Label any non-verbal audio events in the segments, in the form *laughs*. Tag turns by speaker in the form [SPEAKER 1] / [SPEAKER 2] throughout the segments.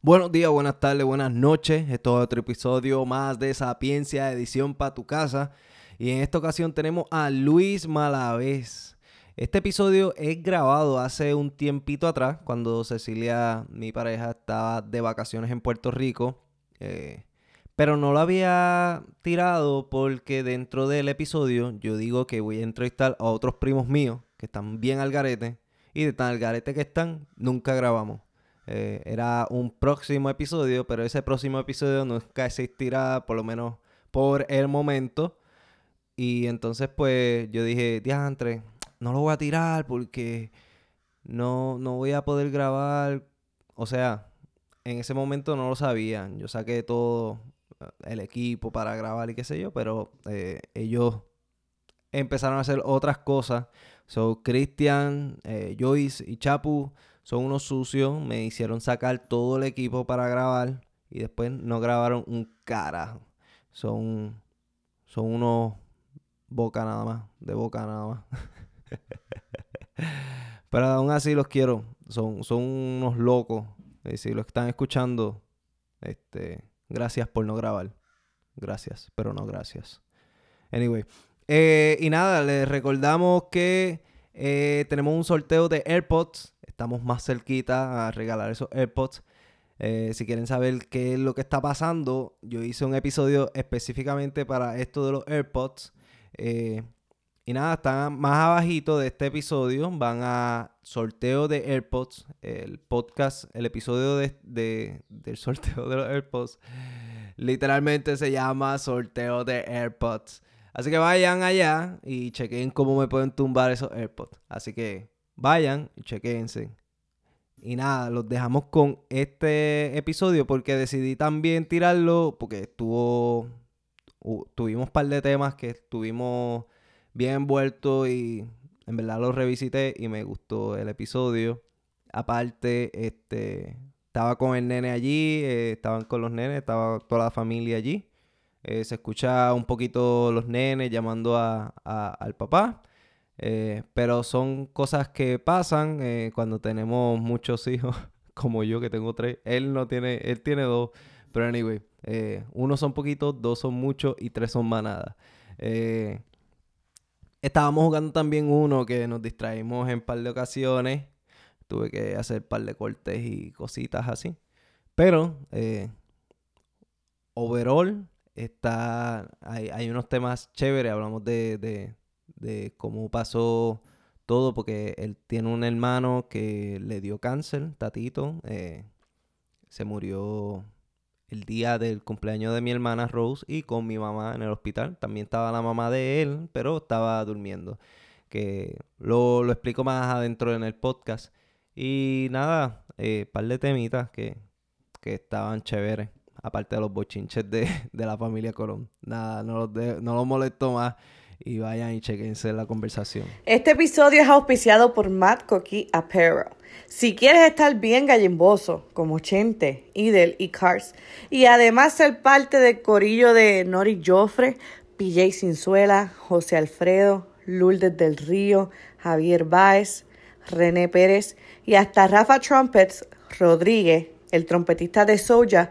[SPEAKER 1] Buenos días, buenas tardes, buenas noches. Esto es otro episodio más de Sapiencia, edición para tu casa. Y en esta ocasión tenemos a Luis Malavés. Este episodio es grabado hace un tiempito atrás, cuando Cecilia, mi pareja, estaba de vacaciones en Puerto Rico. Eh, pero no lo había tirado porque dentro del episodio yo digo que voy a entrevistar a otros primos míos que están bien al garete. Y de tan al garete que están, nunca grabamos. Eh, era un próximo episodio, pero ese próximo episodio nunca existirá, por lo menos por el momento. Y entonces, pues, yo dije, diantre, no lo voy a tirar porque no, no voy a poder grabar. O sea, en ese momento no lo sabían. Yo saqué todo eh, el equipo para grabar y qué sé yo, pero eh, ellos empezaron a hacer otras cosas. So, Cristian, Joyce y Chapu son unos sucios, me hicieron sacar todo el equipo para grabar y después no grabaron un carajo. Son, son unos boca nada más, de boca nada más. *laughs* Pero aún así los quiero, son, son unos locos. Y si lo están escuchando, este, gracias por no grabar. Gracias, pero no gracias. Anyway, eh, y nada, les recordamos que eh, tenemos un sorteo de AirPods estamos más cerquita a regalar esos AirPods. Eh, si quieren saber qué es lo que está pasando, yo hice un episodio específicamente para esto de los AirPods. Eh, y nada, están más abajito de este episodio. Van a sorteo de AirPods. El podcast, el episodio de, del sorteo de los AirPods. Literalmente se llama sorteo de AirPods. Así que vayan allá y chequen cómo me pueden tumbar esos AirPods. Así que vayan y chequense. Y nada, los dejamos con este episodio porque decidí también tirarlo porque estuvo. tuvimos un par de temas que estuvimos bien envueltos y en verdad los revisité y me gustó el episodio. Aparte, este. Estaba con el nene allí, eh, estaban con los nenes, estaba toda la familia allí. Eh, se escucha un poquito los nenes llamando a, al papá. Eh, pero son cosas que pasan eh, cuando tenemos muchos *laughs* hijos, como yo que tengo tres. Él no tiene, él tiene dos. Pero anyway, eh, uno son poquitos, dos son muchos y tres son manadas. estábamos jugando también uno que nos distraímos en un par de ocasiones. Tuve que hacer un par de cortes y cositas así. Pero, overall, está, hay, hay, unos temas chéveres. Hablamos de de cómo pasó todo, porque él tiene un hermano que le dio cáncer, Tatito. Eh, se murió el día del cumpleaños de mi hermana Rose y con mi mamá en el hospital. También estaba la mamá de él, pero estaba durmiendo. Que lo, lo explico más adentro en el podcast. Y nada, eh, par de temitas que, que estaban chéveres. Aparte de los bochinches de, *laughs* de la familia Colón. Nada, no los, no los molesto más y vayan y chequense la conversación.
[SPEAKER 2] Este episodio es auspiciado por Matt Coqui Apparel. Si quieres estar bien gallimboso, como Chente, Idel y Cars, y además ser parte del corillo de Nori Joffre, PJ Cinzuela, José Alfredo, Lourdes del Río, Javier Báez, René Pérez y hasta Rafa Trumpets Rodríguez, el trompetista de Soja,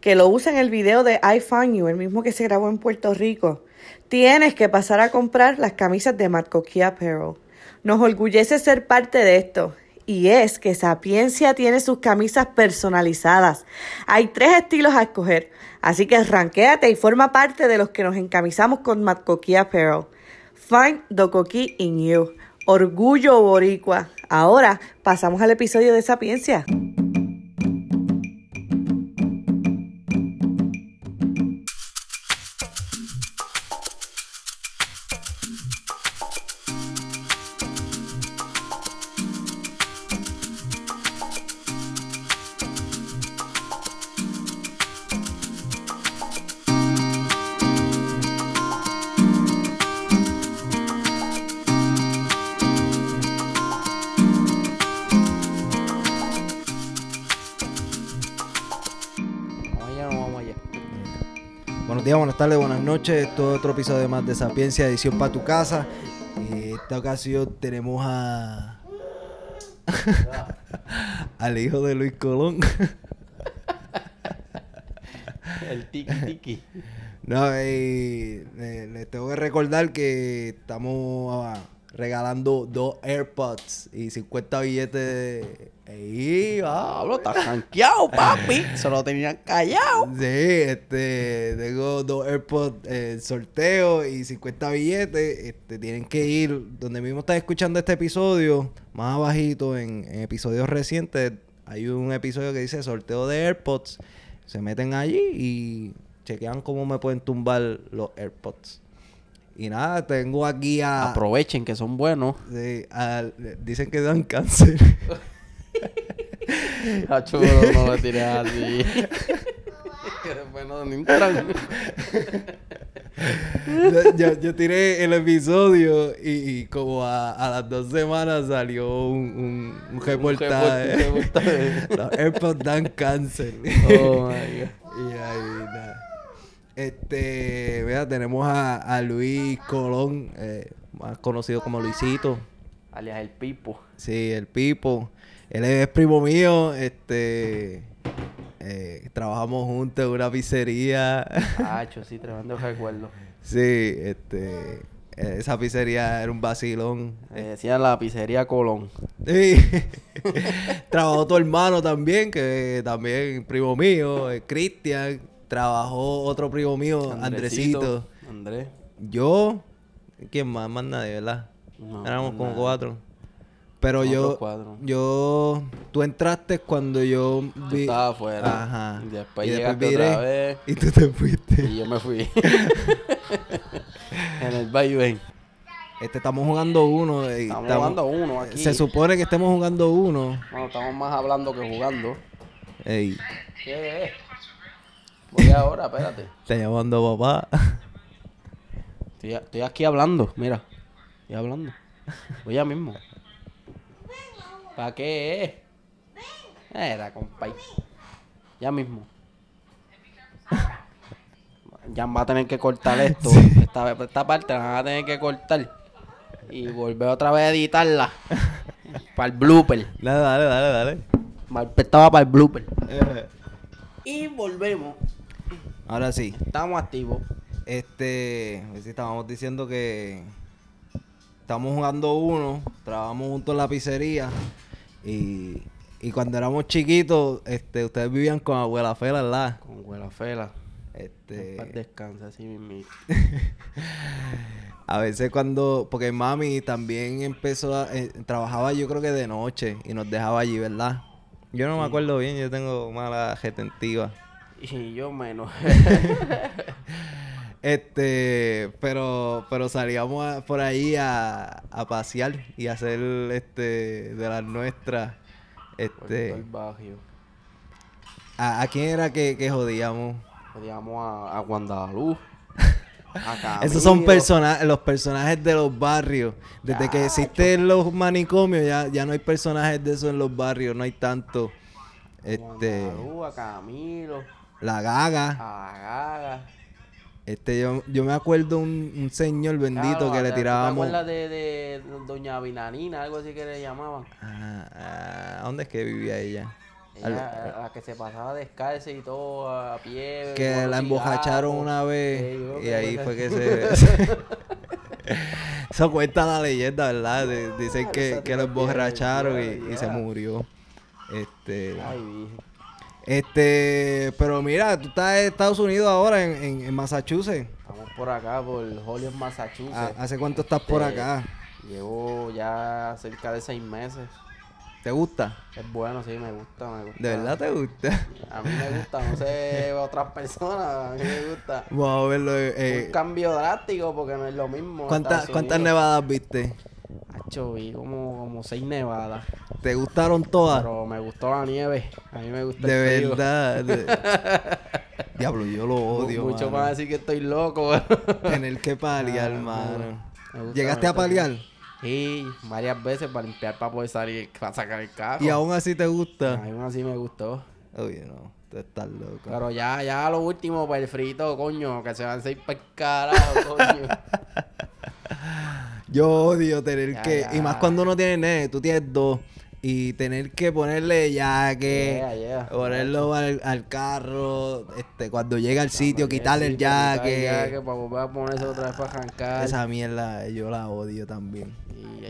[SPEAKER 2] que lo usa en el video de I Find You, el mismo que se grabó en Puerto Rico tienes que pasar a comprar las camisas de Marcoquí Apparel. Nos orgullece ser parte de esto. Y es que Sapiencia tiene sus camisas personalizadas. Hay tres estilos a escoger. Así que ranquéate y forma parte de los que nos encamisamos con Marcoquí Apparel. Find the cookie in you. Orgullo boricua. Ahora pasamos al episodio de Sapiencia.
[SPEAKER 1] Noches. Todo otro episodio más de Sapiencia, edición para tu casa. Y esta ocasión tenemos a. *laughs* al hijo de Luis Colón. *laughs*
[SPEAKER 3] El tiki tiki.
[SPEAKER 1] No, y eh, les tengo que recordar que estamos ah, regalando dos AirPods y 50 billetes de... Ey, va.
[SPEAKER 3] Pablo, está janqueado, papi. Se lo tenían callado.
[SPEAKER 1] Sí, este, tengo dos AirPods en sorteo y 50 billetes. Este, tienen que ir donde mismo están escuchando este episodio, más abajito en, en episodios recientes. Hay un episodio que dice sorteo de AirPods. Se meten allí y chequean cómo me pueden tumbar los AirPods. Y nada, tengo aquí a...
[SPEAKER 3] Aprovechen que son buenos.
[SPEAKER 1] sí, dicen que dan cáncer. *laughs* *laughs*
[SPEAKER 3] Hacho, no, no lo tires así. que después no entran.
[SPEAKER 1] yo, yo- yo tiré el episodio y, y como a, a las dos semanas salió un, un, un reportaje.
[SPEAKER 3] Un reportaje. *laughs*
[SPEAKER 1] Los AirPods dan cáncer.
[SPEAKER 3] Oh my god.
[SPEAKER 1] y ahí, nada. Este, mira, tenemos a, a Luis Colón, eh, más conocido como Luisito.
[SPEAKER 3] Alias el Pipo.
[SPEAKER 1] Sí, el Pipo. Él es primo mío. Este, eh, trabajamos juntos en una pizzería. *laughs*
[SPEAKER 3] Hacho, sí, tremendo recuerdo.
[SPEAKER 1] Sí, este. eh, Esa pizzería era un vacilón.
[SPEAKER 3] Eh, decían la pizzería Colón.
[SPEAKER 1] Sí. *laughs* Trabajó tu hermano también, que también primo mío, eh, Cristian. Trabajó otro primo mío, Andresito.
[SPEAKER 3] Andrés.
[SPEAKER 1] Yo. ¿Quién más? Más nadie, ¿verdad?
[SPEAKER 3] No,
[SPEAKER 1] Éramos como
[SPEAKER 3] nadie.
[SPEAKER 1] cuatro. Pero yo. Yo. Tú entraste cuando yo vi.
[SPEAKER 3] estabas afuera.
[SPEAKER 1] Ajá.
[SPEAKER 3] Y después
[SPEAKER 1] Y
[SPEAKER 3] llegaste
[SPEAKER 1] viré,
[SPEAKER 3] otra vez.
[SPEAKER 1] Y tú te fuiste.
[SPEAKER 3] Y yo me fui. *laughs* en el vaivén.
[SPEAKER 1] Este, estamos jugando uno. y
[SPEAKER 3] Estamos jugando uno aquí.
[SPEAKER 1] Se supone que estemos jugando uno.
[SPEAKER 3] Bueno, estamos más hablando que jugando.
[SPEAKER 1] Ey,
[SPEAKER 3] ¿Qué es? Voy ahora, espérate.
[SPEAKER 1] te llamando papá.
[SPEAKER 3] Estoy, estoy aquí hablando, mira. Estoy hablando. Voy ya mismo. ¿Para qué? Era, compay. Ya mismo. Ya va a tener que cortar esto. Esta, esta parte la van a tener que cortar. Y volver otra vez a editarla. para el blooper.
[SPEAKER 1] Dale, dale, dale, dale.
[SPEAKER 3] Mal- Estaba para el blooper.
[SPEAKER 1] Eh,
[SPEAKER 3] Y volvemos.
[SPEAKER 1] Ahora sí.
[SPEAKER 3] Estamos activos.
[SPEAKER 1] Este, sí, estábamos diciendo que estamos jugando uno, trabajamos juntos en la pizzería y, y cuando éramos chiquitos, este, ustedes vivían con abuela Fela, ¿verdad?
[SPEAKER 3] Con Huela Fela.
[SPEAKER 1] Este,
[SPEAKER 3] Paz descansa, así mismo. *laughs*
[SPEAKER 1] a veces cuando, porque mami también empezó a, eh, trabajaba yo creo que de noche y nos dejaba allí, ¿verdad? Yo no me acuerdo bien, yo tengo mala retentiva.
[SPEAKER 3] Y yo menos. *laughs*
[SPEAKER 1] Este, pero, pero salíamos a- por ahí a, a pasear y a hacer este de las nuestras. Este,
[SPEAKER 3] el barrio.
[SPEAKER 1] ¿a, a quién era que, que jodíamos?
[SPEAKER 3] Odiamos a, a Guandaluz. A *laughs*
[SPEAKER 1] Esos son personajes, los personajes de los barrios. Desde que existen los manicomios, ya, ya no hay personajes de eso en los barrios, no hay tanto. Este,
[SPEAKER 3] Guandaluz, a Camilo.
[SPEAKER 1] la gaga.
[SPEAKER 3] A la Gaga.
[SPEAKER 1] Este, yo, yo me acuerdo un, un señor bendito
[SPEAKER 3] Claro,
[SPEAKER 1] que le
[SPEAKER 3] ¿te-
[SPEAKER 1] tirábamos.
[SPEAKER 3] ¿Te de, de Doña Vinanina? Algo así que le llamaban.
[SPEAKER 1] Ah, ah, ¿A dónde es que vivía ella? Al-
[SPEAKER 3] Ella, la que se pasaba descalza y todo a pie.
[SPEAKER 1] que la
[SPEAKER 3] cigarros.
[SPEAKER 1] una vez y ahí
[SPEAKER 3] fue
[SPEAKER 1] que se... *laughs* Eso cuenta la leyenda, ¿verdad? De- dicen que, que lo emborracharon y, se murió. Este...
[SPEAKER 3] Ay.
[SPEAKER 1] Este... Pero mira, tú estás en Estados Unidos ahora, en, en- en Massachusetts.
[SPEAKER 3] Estamos por acá, por Holyoke, Massachusetts.
[SPEAKER 1] ¿Ha- ¿Hace cuánto estás por
[SPEAKER 3] Este,
[SPEAKER 1] acá?
[SPEAKER 3] Llevo ya cerca de seis meses.
[SPEAKER 1] ¿Te gusta?
[SPEAKER 3] Es bueno, sí, me gusta, me gusta.
[SPEAKER 1] ¿De verdad te gusta?
[SPEAKER 3] A mí me gusta, no sé *laughs* otras personas, a mí me gusta.
[SPEAKER 1] Vamos a verlo. eh,
[SPEAKER 3] Un cambio drástico porque no es lo mismo.
[SPEAKER 1] ¿cuántas,
[SPEAKER 3] Estados
[SPEAKER 1] ¿Cuántas nevadas viste?
[SPEAKER 3] Hacho, vi como, como seis nevadas.
[SPEAKER 1] ¿Te gustaron todas?
[SPEAKER 3] Pero me gustó la nieve. A mí me gusta.
[SPEAKER 1] De
[SPEAKER 3] el
[SPEAKER 1] verdad. de- *laughs* Diablo, yo lo odio.
[SPEAKER 3] Mucho
[SPEAKER 1] mano.
[SPEAKER 3] más decir que estoy loco. *laughs*
[SPEAKER 1] Tener que paliar,
[SPEAKER 3] Ah,
[SPEAKER 1] mano. ¿Llegaste a paliar?
[SPEAKER 3] Sí, varias veces para limpiar, para poder salir, para sacar el carro.
[SPEAKER 1] ¿Y aún así te gusta?
[SPEAKER 3] Aún así me gustó.
[SPEAKER 1] Oye, no. Tú estás loco.
[SPEAKER 3] Pero ya, ya lo último, para el frito, coño, que se van a seis para el carajo, coño. *laughs*
[SPEAKER 1] Yo odio tener
[SPEAKER 3] Ya,
[SPEAKER 1] que...
[SPEAKER 3] ya.
[SPEAKER 1] Y más cuando uno tiene nene. Tú tienes dos. y tener que ponerle ya que
[SPEAKER 3] Yeah, yeah.
[SPEAKER 1] ponerlo al, al carro, este, cuando llega al sitio,
[SPEAKER 3] También
[SPEAKER 1] quitarle el jaque.
[SPEAKER 3] para volver a ponerse otra vez para arrancar.
[SPEAKER 1] Esa mierda yo la odio también.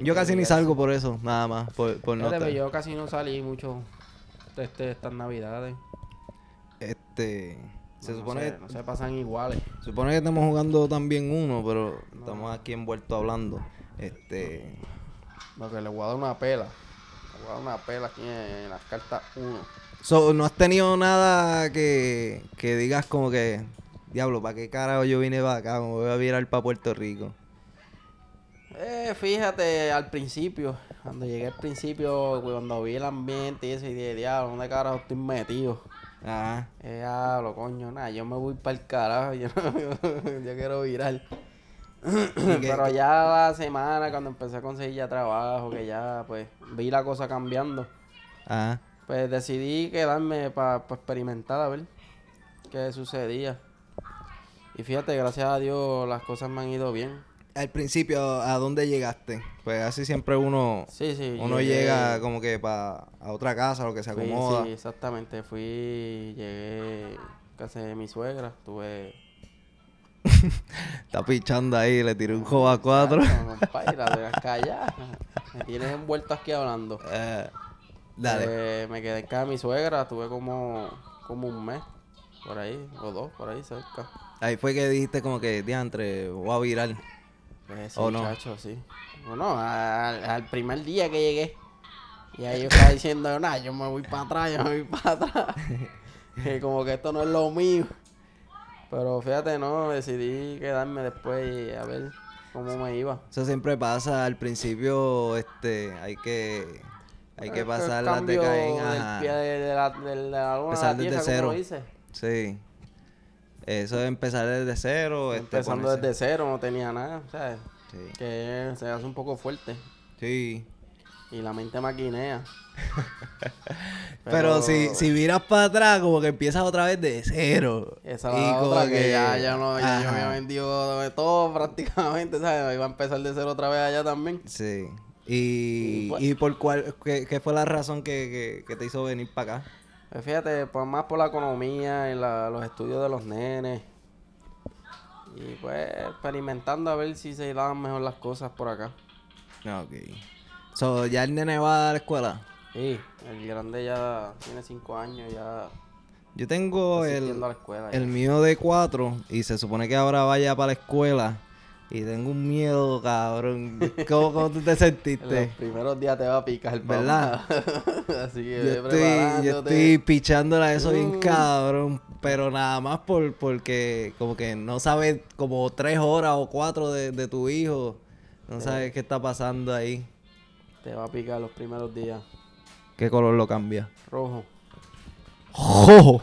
[SPEAKER 1] Yo casi ni salgo por eso, nada más, por, por no estar-
[SPEAKER 3] yo casi no salí mucho este, estas navidades.
[SPEAKER 1] Este, se
[SPEAKER 3] No,
[SPEAKER 1] supone,
[SPEAKER 3] No se, no se pasan iguales.
[SPEAKER 1] se supone que estamos jugando también uno, pero estamos aquí envueltos hablando. Este,
[SPEAKER 3] Lo que le voy a dar una pela. Le voy a dar una pela aquí en, en las cartas 1.
[SPEAKER 1] so, no has tenido nada que, que digas como que, diablo, ¿para qué carajo yo vine para acá? Me voy a virar para Puerto Rico.
[SPEAKER 3] Eh, fíjate, al principio, cuando llegué al principio, cuando vi el ambiente y eso, y dije, diablo, ¿dónde carajo estoy metido?
[SPEAKER 1] Ajá.
[SPEAKER 3] Eh, diablo, coño, nada, yo me voy para el carajo, *laughs* yo, no- yo quiero virar. Pero ya la semana, cuando empecé a conseguir ya trabajo, que ya, pues, vi la cosa cambiando,
[SPEAKER 1] Ajá.
[SPEAKER 3] pues decidí quedarme para experimentar a ver qué sucedía. Y fíjate, gracias a Dios, las cosas me han ido bien.
[SPEAKER 1] Al principio, ¿a dónde llegaste? Pues así siempre uno,
[SPEAKER 3] Sí, sí.
[SPEAKER 1] uno
[SPEAKER 3] llegué-
[SPEAKER 1] llega como que para a otra casa, lo que se
[SPEAKER 3] Fui,
[SPEAKER 1] acomoda.
[SPEAKER 3] sí, exactamente. Fui, llegué a casa de mi suegra. Tuve. *laughs*
[SPEAKER 1] Está pichando ahí, le tiré un juego *laughs* a cuatro.
[SPEAKER 3] Compadre, callar. Me tienes envuelto aquí hablando.
[SPEAKER 1] Eh, dale.
[SPEAKER 3] Eh, me quedé en casa de mi suegra. Tuve como, como un mes. Por ahí, o dos, por ahí cerca.
[SPEAKER 1] Ahí fue que dijiste como que, diantre, voy a virar.
[SPEAKER 3] Pues sí,
[SPEAKER 1] ¿O no?
[SPEAKER 3] sí. Bueno, al, al primer día que llegué. Y ahí yo estaba diciendo, nah, yo me voy para atrás, yo me voy para atrás. *laughs* como que esto no es lo mío. Pero fíjate, no, decidí quedarme después y a ver cómo me iba.
[SPEAKER 1] Eso siempre pasa al principio, este, hay que, hay que pasar las de
[SPEAKER 3] luna a
[SPEAKER 1] Empezar desde cero.
[SPEAKER 3] como dice.
[SPEAKER 1] Sí. Eso es empezar desde cero, este,
[SPEAKER 3] Empezando
[SPEAKER 1] ponerse-
[SPEAKER 3] desde cero, no tenía nada, ¿sabes?
[SPEAKER 1] Sí.
[SPEAKER 3] Que se hace un poco fuerte.
[SPEAKER 1] Sí.
[SPEAKER 3] Y la mente maquinea. *laughs*
[SPEAKER 1] Pero, si, si miras para atrás, como que empiezas otra vez de cero.
[SPEAKER 3] Esa
[SPEAKER 1] Y
[SPEAKER 3] la otra que, ya, ya no, ya yo
[SPEAKER 1] Ajá.
[SPEAKER 3] había vendido de todo *laughs* prácticamente, ¿sabes? Iba a empezar de cero otra vez allá también.
[SPEAKER 1] Sí. Y,
[SPEAKER 3] Y pues-
[SPEAKER 1] y por cuál, qué, qué fue la razón que, que, que te hizo venir para acá?
[SPEAKER 3] Pues fíjate, pues más por la economía y la- los estudios de los nenes. Y pues experimentando a ver si se daban mejor las cosas por acá.
[SPEAKER 1] Ok. So, ¿ya el nene va a la escuela?
[SPEAKER 3] Sí, el grande ya tiene cinco años, ya
[SPEAKER 1] Yo tengo el,
[SPEAKER 3] asistiendo a la escuela. ya.
[SPEAKER 1] el mío de cuatro y se supone que ahora vaya para la escuela y tengo un miedo, cabrón. ¿Cómo, cómo tú te
[SPEAKER 3] En
[SPEAKER 1] sentiste? *laughs*
[SPEAKER 3] los primeros días te va a picar,
[SPEAKER 1] ¿Verdad? *laughs*
[SPEAKER 3] Así que
[SPEAKER 1] Yo estoy, yo estoy pichándola eso bien
[SPEAKER 3] Mm.
[SPEAKER 1] cabrón, pero nada más por porque como que no sabes como tres horas o cuatro de, de tu hijo, no sabes qué está pasando ahí.
[SPEAKER 3] Te va a picar los primeros días.
[SPEAKER 1] ¿Qué color lo cambia?
[SPEAKER 3] Rojo.
[SPEAKER 1] ¡Jojo!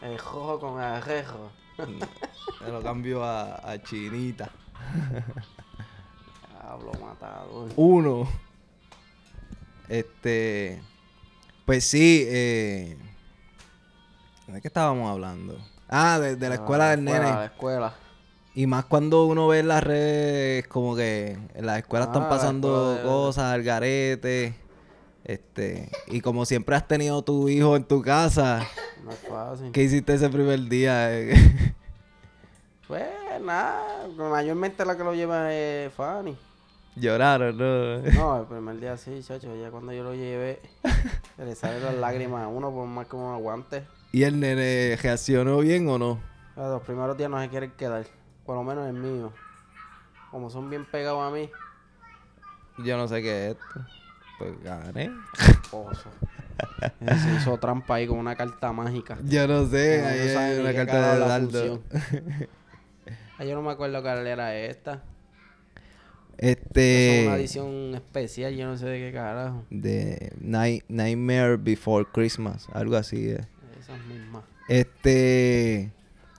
[SPEAKER 3] El rojo con arejo.
[SPEAKER 1] Me lo cambio a, a chinita.
[SPEAKER 3] Hablo matador.
[SPEAKER 1] Uno. Este. Pues sí, eh. ¿De qué estábamos hablando? Ah, de, de la escuela del
[SPEAKER 3] escuela,
[SPEAKER 1] nene.
[SPEAKER 3] La escuela.
[SPEAKER 1] Y más cuando uno ve en las redes, como que en las escuelas
[SPEAKER 3] Ah,
[SPEAKER 1] están
[SPEAKER 3] la
[SPEAKER 1] pasando
[SPEAKER 3] escuela de-
[SPEAKER 1] cosas, al garete. Este. Y como siempre has tenido tu hijo en tu casa,
[SPEAKER 3] No es fácil.
[SPEAKER 1] ¿qué hiciste ese primer día? *laughs*
[SPEAKER 3] Pues nada, mayormente la que lo lleva es Fanny.
[SPEAKER 1] Lloraron, ¿no?
[SPEAKER 3] No, el primer día sí, chacho, ya cuando yo lo llevé, *laughs* se le salen las lágrimas a uno por más que uno aguante.
[SPEAKER 1] ¿Y el nene reaccionó bien o no?
[SPEAKER 3] Los primeros días no se quieren quedar, por lo menos el mío. Como son bien pegados a mí,
[SPEAKER 1] Yo no sé qué es esto. Pues gané.
[SPEAKER 3] oso. Se hizo trampa ahí con una carta mágica.
[SPEAKER 1] Yo no sé, ahí
[SPEAKER 3] no
[SPEAKER 1] hay una carta de Dardo. *laughs*
[SPEAKER 3] Ah, yo no me acuerdo cuál era esta.
[SPEAKER 1] Este.
[SPEAKER 3] Es una edición especial, yo no sé de qué carajo.
[SPEAKER 1] De Night- Nightmare Before Christmas, algo así. eh.
[SPEAKER 3] Esas mismas.
[SPEAKER 1] Este.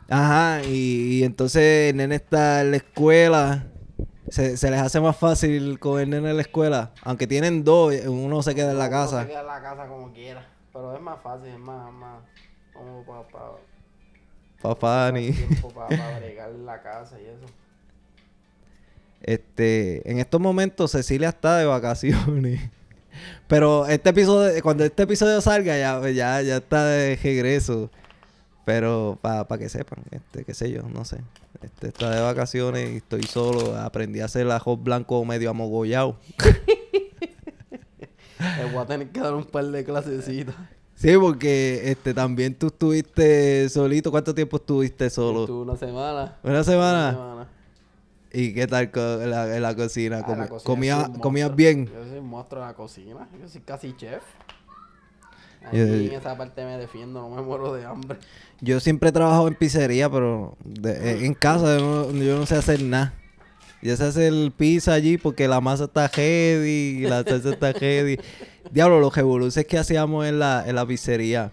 [SPEAKER 1] Ajá, y, y entonces el nene está en la escuela. Se, se les hace más fácil nene en la escuela. Aunque tienen dos, uno se queda en la
[SPEAKER 3] Uno
[SPEAKER 1] casa.
[SPEAKER 3] Se queda en la casa como quiera. Pero es más fácil, es más, más como para pa,
[SPEAKER 1] Papá,
[SPEAKER 3] pa-
[SPEAKER 1] ni.
[SPEAKER 3] tiempo para *laughs* bregar la casa y eso.
[SPEAKER 1] Este, en estos momentos Cecilia está de vacaciones. *laughs* Pero este episodio, cuando este episodio salga, ya, ya, ya está de regreso. Pero para que sepan, este, qué sé yo, no sé. Este, está de vacaciones y estoy solo. Aprendí a hacer arroz blanco medio amogollado.
[SPEAKER 3] Le *laughs* voy a tener que dar un par de clasecitas.
[SPEAKER 1] Sí, porque este también tú estuviste solito. ¿Cuánto tiempo estuviste solo?
[SPEAKER 3] Estuve una semana.
[SPEAKER 1] ¿Una semana?
[SPEAKER 3] Una semana.
[SPEAKER 1] ¿Y qué tal en la, en la cocina?
[SPEAKER 3] Ah, la cocina
[SPEAKER 1] ¿Comías bien?
[SPEAKER 3] Yo soy un monstruo de la cocina. Yo soy casi chef.
[SPEAKER 1] Yo-
[SPEAKER 3] Aquí en esa parte me defiendo, no me muero de hambre.
[SPEAKER 1] Yo siempre he trabajado en pizzería, pero de- eh, en casa yo no, yo no sé hacer nada. Yo sé hacer pizza allí porque la masa está heavy, la salsa está heavy. *laughs* Diablo, los revoluces que hacíamos en la, en la pizzería.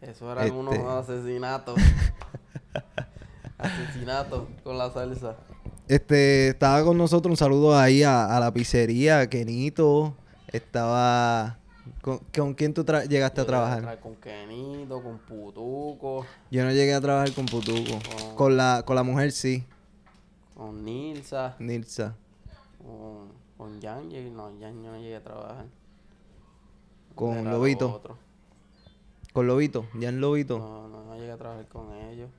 [SPEAKER 3] Eso eran
[SPEAKER 1] Este.
[SPEAKER 3] unos asesinatos. *laughs* asesinatos con la salsa.
[SPEAKER 1] Este, estaba con nosotros, un saludo ahí a, a la pizzería, Kenito. Estaba... ¿Con, con quién tú llegaste a trabajar?
[SPEAKER 3] tra- Con Kenito, con Putuco,
[SPEAKER 1] Yo no llegué a trabajar con Putuco. Con la, con la mujer sí,
[SPEAKER 3] con Nilsa,
[SPEAKER 1] Nilsa.
[SPEAKER 3] con, con Jan. No, Jan yo no llegué a trabajar.
[SPEAKER 1] Con
[SPEAKER 3] Era
[SPEAKER 1] Lobito.
[SPEAKER 3] otro.
[SPEAKER 1] Con Lobito, Jan Lobito.
[SPEAKER 3] No, no, no llegué a trabajar con ellos.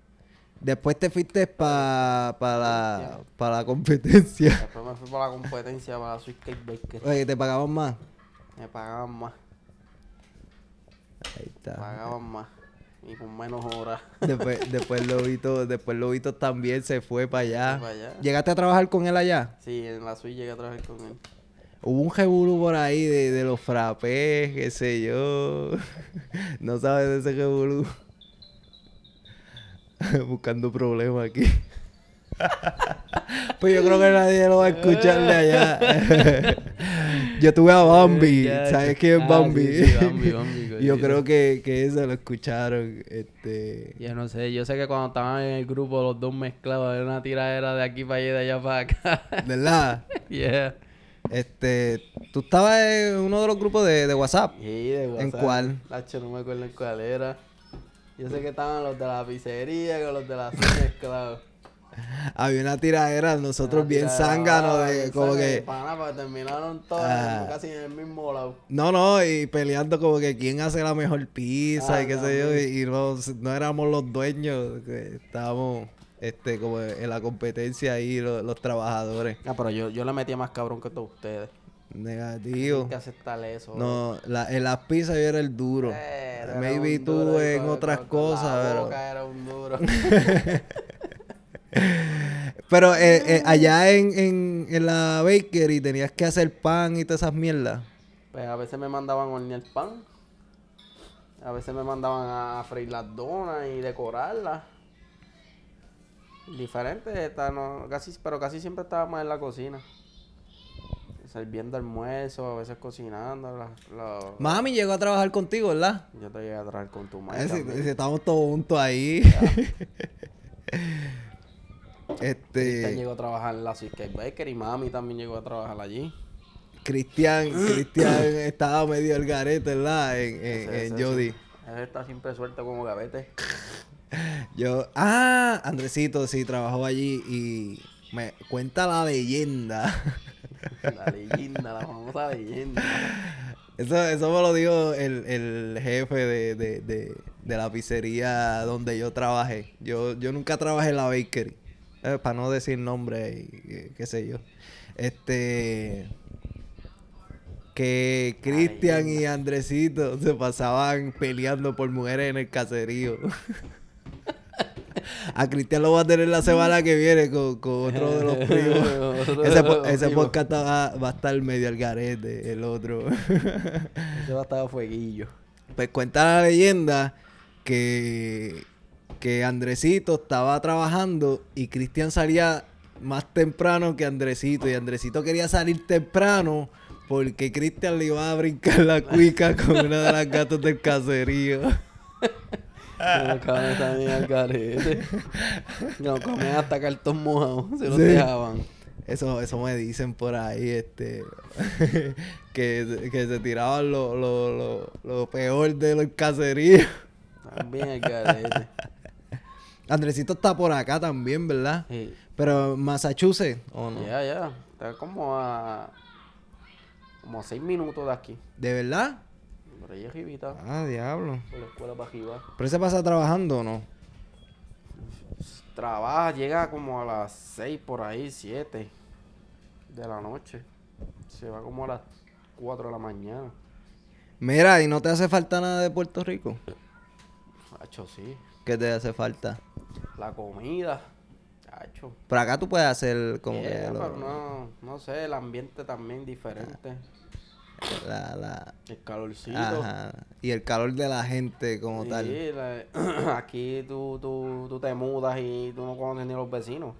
[SPEAKER 1] Después te fuiste para la, pa la competencia.
[SPEAKER 3] Después me fui para la competencia, para la Sweet Cake Baker.
[SPEAKER 1] Oye, te pagaban más.
[SPEAKER 3] Me pagaban más,
[SPEAKER 1] Ahí está.
[SPEAKER 3] pagaban más. Y con menos horas. *laughs*
[SPEAKER 1] Después, después Lobito, después Lobito también se fue para allá.
[SPEAKER 3] para allá.
[SPEAKER 1] ¿Llegaste a trabajar con él allá?
[SPEAKER 3] Sí, en la Sweet llegué a trabajar con él.
[SPEAKER 1] Hubo un jebulu por ahí de, de los frappés, qué sé yo. *laughs* no sabes de ese jebulu. *laughs* Buscando problemas aquí. *laughs* pues yo creo que nadie lo va a escuchar de allá. *laughs* yo tuve a Bambi.
[SPEAKER 3] Ya,
[SPEAKER 1] ¿Sabes quién es
[SPEAKER 3] ah,
[SPEAKER 1] Bambi?
[SPEAKER 3] sí, sí, Bambi, *laughs* Bambi,
[SPEAKER 1] Y yo creo que, que eso lo escucharon. Este.
[SPEAKER 3] Yo no sé, yo sé que cuando estaban en el grupo los dos mezclados, era una tiradera de aquí para allá y de allá para acá.
[SPEAKER 1] ¿Verdad?
[SPEAKER 3] yeah.
[SPEAKER 1] Este. Tú estabas en uno de los grupos de, de WhatsApp.
[SPEAKER 3] Y de
[SPEAKER 1] ¿En
[SPEAKER 3] WhatsApp.
[SPEAKER 1] cuál?
[SPEAKER 3] Nacho, no me acuerdo en cuál era. Yo sé que estaban los de la pizzería con los de la mezclados.
[SPEAKER 1] Había una tiradera, nosotros
[SPEAKER 3] Una
[SPEAKER 1] bien zánganos
[SPEAKER 3] ah,
[SPEAKER 1] de como que.
[SPEAKER 3] pana, porque terminaron todos
[SPEAKER 1] Ah.
[SPEAKER 3] casi en el mismo lado.
[SPEAKER 1] No, no, y peleando como que quién hace la mejor pizza
[SPEAKER 3] Ah,
[SPEAKER 1] y qué sé yo, y, y no, no éramos los dueños, que estábamos este como en la competencia ahí, los, los trabajadores.
[SPEAKER 3] Ah, pero yo, yo le metía más cabrón que todos ustedes.
[SPEAKER 1] Negativo.
[SPEAKER 3] Que aceptar eso.
[SPEAKER 1] No, la, en las pizzas yo era el duro.
[SPEAKER 3] Eh,
[SPEAKER 1] Maybe tú
[SPEAKER 3] duro
[SPEAKER 1] en otras
[SPEAKER 3] con- con la
[SPEAKER 1] cosas, pero...
[SPEAKER 3] boca era un duro. *laughs* *laughs*
[SPEAKER 1] Pero eh, eh, allá en, en, en la bakery tenías que hacer pan y todas esas mierdas.
[SPEAKER 3] Pues a veces me mandaban a hornear pan. A veces me mandaban a freír las donas y decorarlas. Diferente, está, no, casi, pero casi siempre estaba más en la cocina. Sirviendo almuerzo, a veces cocinando. la- la-
[SPEAKER 1] Mami llegó a trabajar contigo, ¿verdad?
[SPEAKER 3] yo te llegué a traer con tu madre.
[SPEAKER 1] Eh, si-
[SPEAKER 3] también.
[SPEAKER 1] si estamos todos juntos ahí. *laughs*
[SPEAKER 3] Cristian
[SPEAKER 1] este.
[SPEAKER 3] llegó a trabajar en la Sweet Cake Baker y mami también llegó a trabajar allí.
[SPEAKER 1] Cristian, Cristian *coughs* estaba medio el garete, ¿verdad? En, en,
[SPEAKER 3] Ese-
[SPEAKER 1] en
[SPEAKER 3] ese-
[SPEAKER 1] Jody.
[SPEAKER 3] Él está siempre suelto como gavete. *laughs*
[SPEAKER 1] Yo, ah, Andresito sí trabajó allí y me cuenta la leyenda. *laughs*
[SPEAKER 3] La leyenda, la famosa leyenda.
[SPEAKER 1] Eso, eso me lo dijo el, el jefe de, de, de, de la pizzería donde yo trabajé. Yo, yo nunca trabajé en la bakery. Eh, para no decir nombre y qué sé yo. Este. Que Cristian y Andresito se pasaban peleando por mujeres en el caserío. *laughs* A Cristian lo va a tener la semana que viene con, con otro de los *laughs* primos. Ese, po- podcast va, va a estar medio al garete, el otro.
[SPEAKER 3] Ese va a estar a fueguillo.
[SPEAKER 1] pues cuenta la leyenda que, que Andresito estaba trabajando y Cristian salía más temprano que Andresito. Y Andresito quería salir temprano porque Cristian le iba a brincar la cuica con una de las gatos del caserío.
[SPEAKER 3] No, comían hasta cartón mojado. Se los
[SPEAKER 1] Sí.
[SPEAKER 3] dejaban.
[SPEAKER 1] Eso, eso me dicen por ahí, este, *laughs* que, que se tiraban lo, lo, lo, lo peor de los caseríos.
[SPEAKER 3] También al garete.
[SPEAKER 1] Andresito está por acá también, ¿verdad?
[SPEAKER 3] Sí.
[SPEAKER 1] Pero Massachusetts, ¿o no?
[SPEAKER 3] Ya, ya. Está como a. Como a seis minutos de aquí.
[SPEAKER 1] ¿De verdad?
[SPEAKER 3] Por ahí arribita.
[SPEAKER 1] Ah, diablo.
[SPEAKER 3] Por la escuela para arriba.
[SPEAKER 1] ¿Pero se pasa trabajando o no?
[SPEAKER 3] Trabaja, llega como a las 6 por ahí, 7 de la noche. Se va como a las 4 de la mañana.
[SPEAKER 1] Mira, ¿y no te hace falta nada de Puerto Rico?
[SPEAKER 3] Hacho, sí.
[SPEAKER 1] ¿Qué te hace falta?
[SPEAKER 3] La comida. Hacho.
[SPEAKER 1] Por acá tú puedes hacer como
[SPEAKER 3] Yeah,
[SPEAKER 1] que lo-
[SPEAKER 3] pero no, no sé, el ambiente también diferente.
[SPEAKER 1] la, la-
[SPEAKER 3] El calorcito.
[SPEAKER 1] ajá, y el calor de la gente como
[SPEAKER 3] Sí,
[SPEAKER 1] tal.
[SPEAKER 3] la- *clears throat* aquí tú, tú, tú te mudas y tú no conoces ni los vecinos.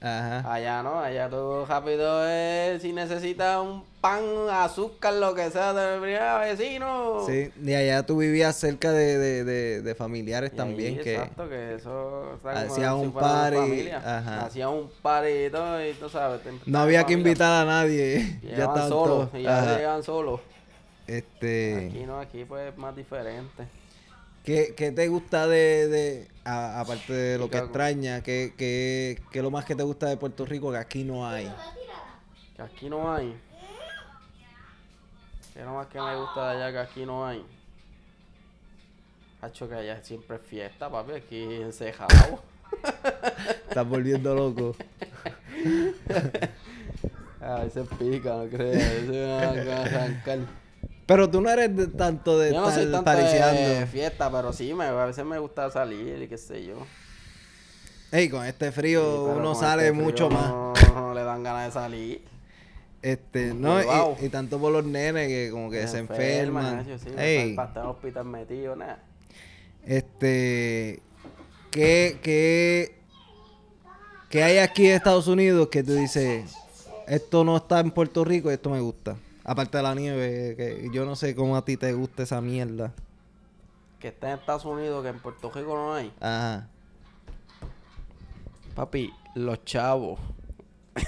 [SPEAKER 1] Ajá.
[SPEAKER 3] Allá no, allá tú rápido es, si necesitas un pan, azúcar, lo que sea, te vecino.
[SPEAKER 1] Sí, y allá tú vivías cerca de, de, de, de familiares
[SPEAKER 3] Y
[SPEAKER 1] también
[SPEAKER 3] ahí,
[SPEAKER 1] que
[SPEAKER 3] Exacto, que eso como
[SPEAKER 1] hacía
[SPEAKER 3] si
[SPEAKER 1] un party,
[SPEAKER 3] familia.
[SPEAKER 1] ajá.
[SPEAKER 3] Hacía un party y todo, y tú sabes.
[SPEAKER 1] no había que
[SPEAKER 3] familia.
[SPEAKER 1] invitar a nadie. *laughs* ya estaban
[SPEAKER 3] solos,
[SPEAKER 1] todos.
[SPEAKER 3] y ya llegaban solos.
[SPEAKER 1] Este,
[SPEAKER 3] Aquí no, aquí pues es más diferente.
[SPEAKER 1] ¿Qué, qué te gusta de, de a- aparte de lo que extraña, qué, qué, qué es lo más que te gusta de Puerto Rico que aquí no hay?
[SPEAKER 3] Que aquí no hay. Que lo más que me gusta de allá que aquí no hay. Hacho que allá siempre es fiesta, papi, aquí encejado. *laughs*
[SPEAKER 1] Estás volviendo loco. *laughs*
[SPEAKER 3] A veces pica, no crees. Me van a arrancar.
[SPEAKER 1] Pero tú no eres de tanto de
[SPEAKER 3] Yo no soy tanto de fiesta, pero sí, me, a veces me gusta salir y qué sé yo.
[SPEAKER 1] Ey, con este frío
[SPEAKER 3] Sí,
[SPEAKER 1] uno sale
[SPEAKER 3] este frío
[SPEAKER 1] mucho más.
[SPEAKER 3] No, *laughs* no le dan ganas de salir.
[SPEAKER 1] Este, no, y, y tanto por los nenes que como que se, enferman.
[SPEAKER 3] Nacho, sí,
[SPEAKER 1] Ey,
[SPEAKER 3] estar en el hospital metido, nada.
[SPEAKER 1] este, ¿qué, qué, qué hay aquí en Estados Unidos que tú dices, esto no está en Puerto Rico y esto me gusta? Aparte de la nieve, que yo no sé cómo a ti te gusta esa mierda.
[SPEAKER 3] Que está en Estados Unidos, que en Puerto Rico no hay.
[SPEAKER 1] Ajá.
[SPEAKER 3] Papi, los chavos. *laughs*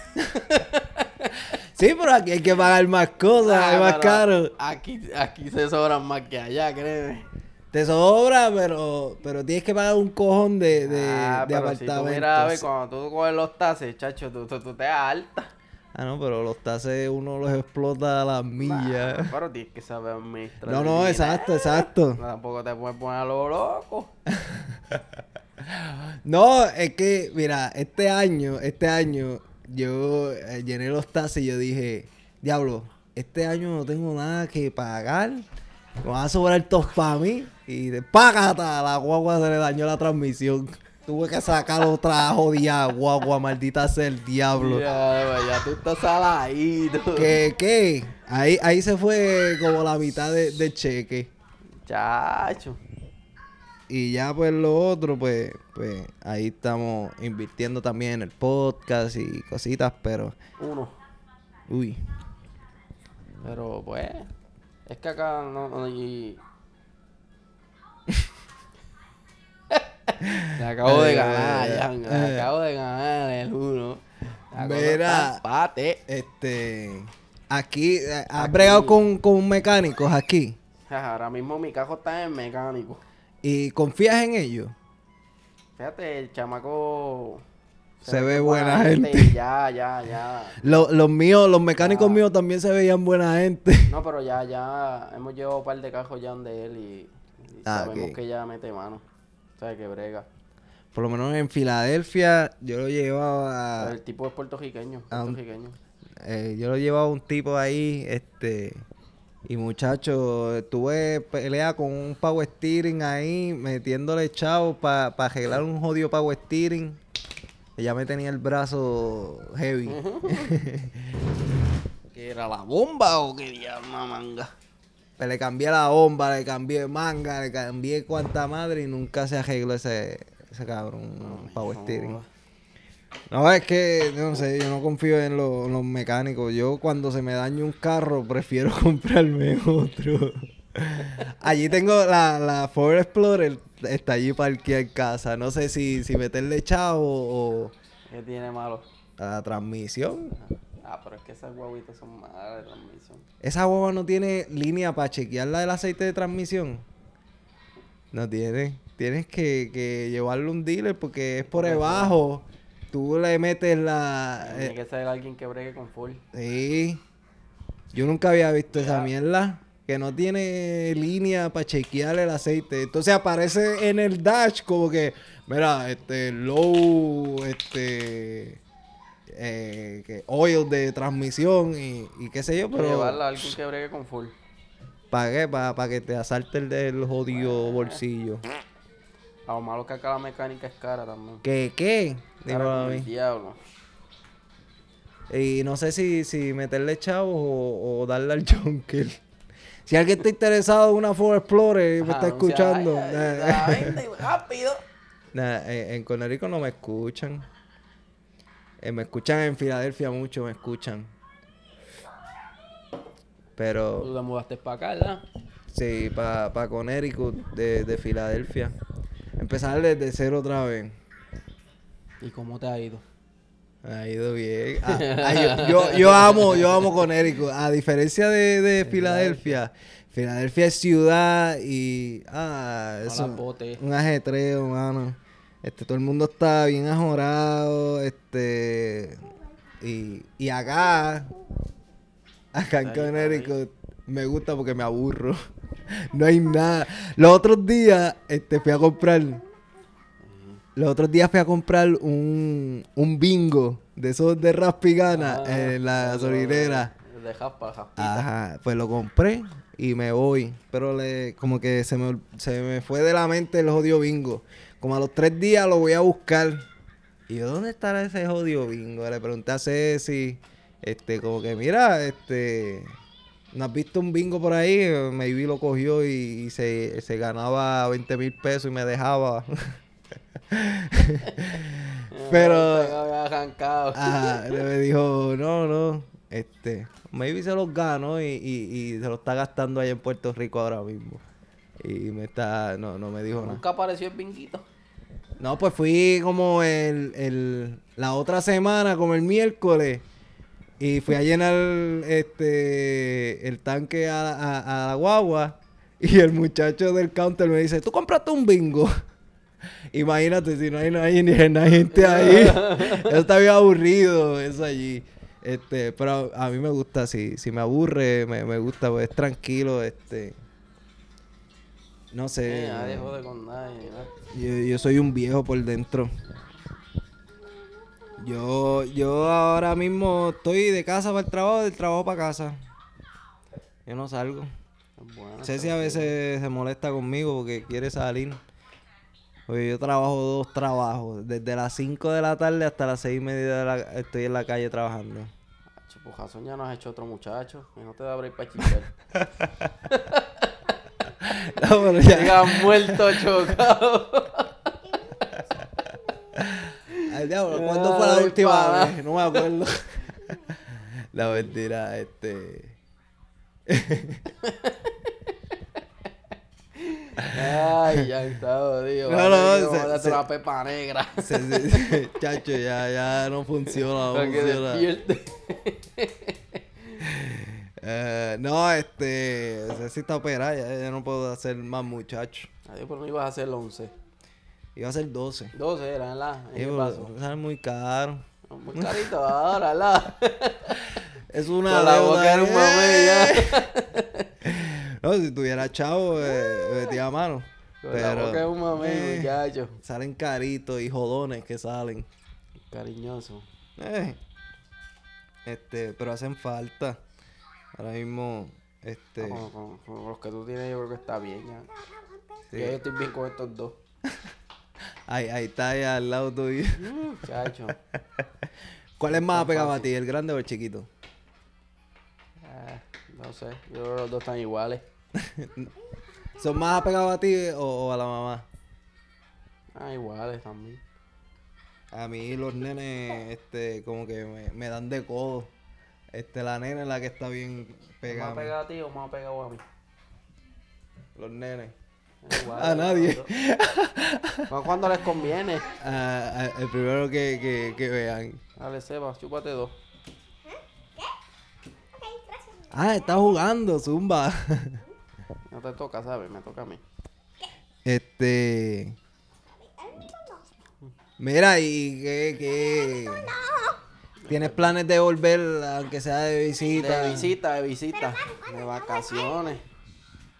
[SPEAKER 1] Sí, pero aquí hay que pagar más cosas,
[SPEAKER 3] Ah,
[SPEAKER 1] es más
[SPEAKER 3] pero
[SPEAKER 1] caro.
[SPEAKER 3] Aquí, aquí se sobran más que allá, créeme.
[SPEAKER 1] Te sobra, pero, pero tienes que pagar un cojón de, de,
[SPEAKER 3] ah,
[SPEAKER 1] de
[SPEAKER 3] pero si tú
[SPEAKER 1] apartamentos.
[SPEAKER 3] miras, a ver, cuando tú coges los tases, chacho, tú, tú, tú te das alta.
[SPEAKER 1] Ah, no, pero los tases uno los explota a las millas.
[SPEAKER 3] Nah, pero tienes que saber administrar.
[SPEAKER 1] no, no, exacto, exacto.
[SPEAKER 3] Tampoco te puedes poner a lo loco. *laughs*
[SPEAKER 1] No, es que, mira, este año, este año, yo eh, llené los tases y yo dije, diablo, este año no tengo nada que pagar. Me van a sobrar todos para mí. Y de págata, la guagua se le dañó la transmisión. Tuve que sacar otra jodida guagua, maldita sea el diablo.
[SPEAKER 3] Ya, ya tú estás saladito.
[SPEAKER 1] ¿Qué, qué? Ahí, ahí se fue como la mitad de, de cheque.
[SPEAKER 3] Chacho.
[SPEAKER 1] Y ya pues lo otro, pues, pues ahí estamos invirtiendo también en el podcast y cositas, pero,
[SPEAKER 3] Uno.
[SPEAKER 1] uy,
[SPEAKER 3] Pero pues, es que acá no, no y... Me *laughs* acabo de ganar, ya,
[SPEAKER 1] ay.
[SPEAKER 3] me acabo de ganar el uno.
[SPEAKER 1] Mira.
[SPEAKER 3] empate.
[SPEAKER 1] este, aquí, eh, ¿has
[SPEAKER 3] Aquí.
[SPEAKER 1] bregado con, con mecánicos aquí?
[SPEAKER 3] Ahora mismo mi cajo está en mecánico.
[SPEAKER 1] ¿Y confías en ellos?
[SPEAKER 3] Fíjate, el chamaco...
[SPEAKER 1] Se ve buena gente.
[SPEAKER 3] Ya, ya, ya.
[SPEAKER 1] Lo- los míos, los mecánicos míos también se veían buena gente.
[SPEAKER 3] No, pero ya, ya hemos llevado un par de cajos ya donde él y, y
[SPEAKER 1] Ah,
[SPEAKER 3] sabemos que ya mete mano. O sea, que brega.
[SPEAKER 1] Por lo menos en Filadelfia, yo lo llevaba...
[SPEAKER 3] El tipo es puertorriqueño,
[SPEAKER 1] Ah, un-
[SPEAKER 3] puertorriqueño.
[SPEAKER 1] Eh, yo lo llevaba a un tipo ahí, este, y muchacho, tuve pelea con un power steering ahí, metiéndole chavos para arreglar un jodido power steering. Ella me tenía el brazo heavy. *laughs*
[SPEAKER 3] ¿Que era la bomba o quería una manga?
[SPEAKER 1] Pues le cambié la bomba, le cambié manga, le cambié cuanta madre y nunca se arregló ese, ese cabrón power steering. No, es que, no sé, yo no confío en, lo- en los mecánicos. Yo cuando se me daña un carro, prefiero *laughs* comprarme otro. Allí tengo la, la Ford Explorer, está allí parqueada en casa. No sé si, si meterle chavo o
[SPEAKER 3] ¿Qué tiene malo?
[SPEAKER 1] la transmisión.
[SPEAKER 3] Ah, pero es que esas guaguitas son malas de transmisión.
[SPEAKER 1] Esa guagua no tiene línea para chequearla del aceite de transmisión. No tiene. Tienes que, que llevarlo a un dealer porque es por debajo. Tú le metes la...
[SPEAKER 3] Tiene
[SPEAKER 1] eh,
[SPEAKER 3] que ser alguien que bregue con full.
[SPEAKER 1] Sí. Yo nunca había visto esa mierda. Que no tiene línea para chequear el aceite. Entonces aparece en el dash como que, mira, este, low, este, eh, que oil de transmisión y, y qué sé yo,
[SPEAKER 3] Pero llevarla a alguien que bregue con full.
[SPEAKER 1] ¿Para qué? Para que te asalte el del jodido bolsillo.
[SPEAKER 3] A lo malo que acá la mecánica es cara también.
[SPEAKER 1] ¿Qué? ¿Qué? Dímelo a mí.
[SPEAKER 3] diablo.
[SPEAKER 1] Y no sé si, si meterle chavos o, o darle al Junker. Si alguien está interesado en una Ford Explorer y me está escuchando, eh,
[SPEAKER 3] rápido.
[SPEAKER 1] nah, en, en Conérico no me escuchan. Eh, me escuchan en Filadelfia mucho, me escuchan.
[SPEAKER 3] Tú
[SPEAKER 1] Pero
[SPEAKER 3] te mudaste para acá, ¿verdad?
[SPEAKER 1] sí, para pa Connecticut de, de Filadelfia. Empezar desde cero otra vez.
[SPEAKER 3] ¿Y cómo te ha ido?
[SPEAKER 1] Ha ido bien. Ah, *laughs* ah, yo, yo, yo amo, yo amo Connecticut. A diferencia de, de Filadelfia, Filadelfia es ciudad y ah,
[SPEAKER 3] las botes.
[SPEAKER 1] un ajetreo, mano. Este, todo el mundo está bien ajorado, este, y, y acá, acá en Connecticut, me gusta porque me aburro. *laughs* No hay nada. Los otros días, este, fui a comprar, los otros días fui a comprar un, un bingo de esos de raspigana
[SPEAKER 3] Ah,
[SPEAKER 1] en la gasolinera.
[SPEAKER 3] De jaspa, jaspita.
[SPEAKER 1] Ajá, pues lo compré y me voy. Pero le, como que se me, se me fue de la mente el jodido bingo. Como a los tres días lo voy a buscar. Y yo, ¿dónde estará ese jodido bingo? Le pregunté a Ceci, este, como que, mira, este, ¿no has visto un bingo por ahí? Maybe lo cogió y, y se, se ganaba 20 mil pesos y me dejaba. *laughs* Pero-. *laughs* Ajá, me dijo, no, no, este, maybe se los ganó y, y, y se lo está gastando allá en Puerto Rico ahora mismo. Y me está, no, no me dijo nada.
[SPEAKER 3] Nunca apareció el binguito.
[SPEAKER 1] No, pues fui como el, el, la otra semana, como el miércoles, y fui a llenar este, el tanque a, a- a la guagua, y el muchacho del counter me dice, ¿tú compraste un bingo? *laughs* Imagínate si no hay, no hay ni gente ahí. *laughs* eso está bien aburrido, eso allí. Este, pero a, a mí me gusta, si, si me aburre, me, me gusta, pues es tranquilo, este. No sé.
[SPEAKER 3] Eh, nadie jode con nadie. ¿no?
[SPEAKER 1] Yo, yo soy un viejo por dentro. Yo, yo ahora mismo estoy de casa para el trabajo, del trabajo para casa. Yo no salgo.
[SPEAKER 3] Bueno,
[SPEAKER 1] Ceci a veces se molesta conmigo porque quiere salir. Porque yo trabajo dos trabajos. Desde las 5 de la tarde hasta las 6 y media de la, estoy en la calle trabajando.
[SPEAKER 3] Chupujazón ya no has hecho otro muchacho. Y no te da break para chichar. *laughs*
[SPEAKER 1] No, pero ya-
[SPEAKER 3] Llegas muerto, chocado.
[SPEAKER 1] Ay, diablo, ¿Cuándo fue la última vez? No me acuerdo. La mentira, este.
[SPEAKER 3] Ay, ya está jodido.
[SPEAKER 1] No, no, se-
[SPEAKER 3] hacer
[SPEAKER 1] se-
[SPEAKER 3] una pepa negra.
[SPEAKER 1] se- se- se- *laughs* chacho, ya, ya no funciona. No, funciona.
[SPEAKER 3] despierte.
[SPEAKER 1] Eh, no, este. Ceci está operada, ya, ya no puedo hacer más muchachos.
[SPEAKER 3] Adiós, pero no ibas a hacer 11.
[SPEAKER 1] Iba a ser 12.
[SPEAKER 3] 12 era, ¿verdad?
[SPEAKER 1] Sí,
[SPEAKER 3] ¿Qué pasó?
[SPEAKER 1] sale muy caro.
[SPEAKER 3] Muy carito ahora, ¿verdad? *laughs*
[SPEAKER 1] Es una
[SPEAKER 3] la boca era un
[SPEAKER 1] eh.
[SPEAKER 3] mamey ya. *laughs*
[SPEAKER 1] No, si tuviera chavo, eh, metía a mano.
[SPEAKER 3] Con
[SPEAKER 1] Pero
[SPEAKER 3] la boca es un mamey,
[SPEAKER 1] eh,
[SPEAKER 3] muchacho.
[SPEAKER 1] salen caritos y jodones que salen.
[SPEAKER 3] Cariñoso.
[SPEAKER 1] Eh, este, pero hacen falta. Ahora mismo, este,
[SPEAKER 3] Con, con- con los que tú tienes, yo creo que está bien ya.
[SPEAKER 1] sí.
[SPEAKER 3] Ya yo estoy bien con estos dos. *laughs*
[SPEAKER 1] ahí, ahí está ahí al lado tuyo.
[SPEAKER 3] Muchacho. *laughs*
[SPEAKER 1] ¿Cuál es más apegado a ti, el grande o el chiquito?
[SPEAKER 3] Ah, no sé, yo creo que los dos están iguales. *laughs*
[SPEAKER 1] ¿Son más apegados a ti o, o a la mamá?
[SPEAKER 3] Ah, iguales también.
[SPEAKER 1] A mí los nenes, este, como que me, me dan de codo. Este, la nena es la que está bien
[SPEAKER 3] ¿Más
[SPEAKER 1] pegada.
[SPEAKER 3] pegado a ti o más pegado a mí?
[SPEAKER 1] Los nenes. A nadie.
[SPEAKER 3] Más cuando les conviene.
[SPEAKER 1] Ah, ah, el primero que, que, que vean.
[SPEAKER 3] Dale, Seba, chúpate dos.
[SPEAKER 1] Ah, está jugando, Zumba. *laughs*
[SPEAKER 3] No te toca, ¿sabes? Me toca a mí.
[SPEAKER 1] Este. Mira, y que. que... ¿Tienes planes de volver, aunque sea de visita?
[SPEAKER 3] De visita, de visita. De vacaciones.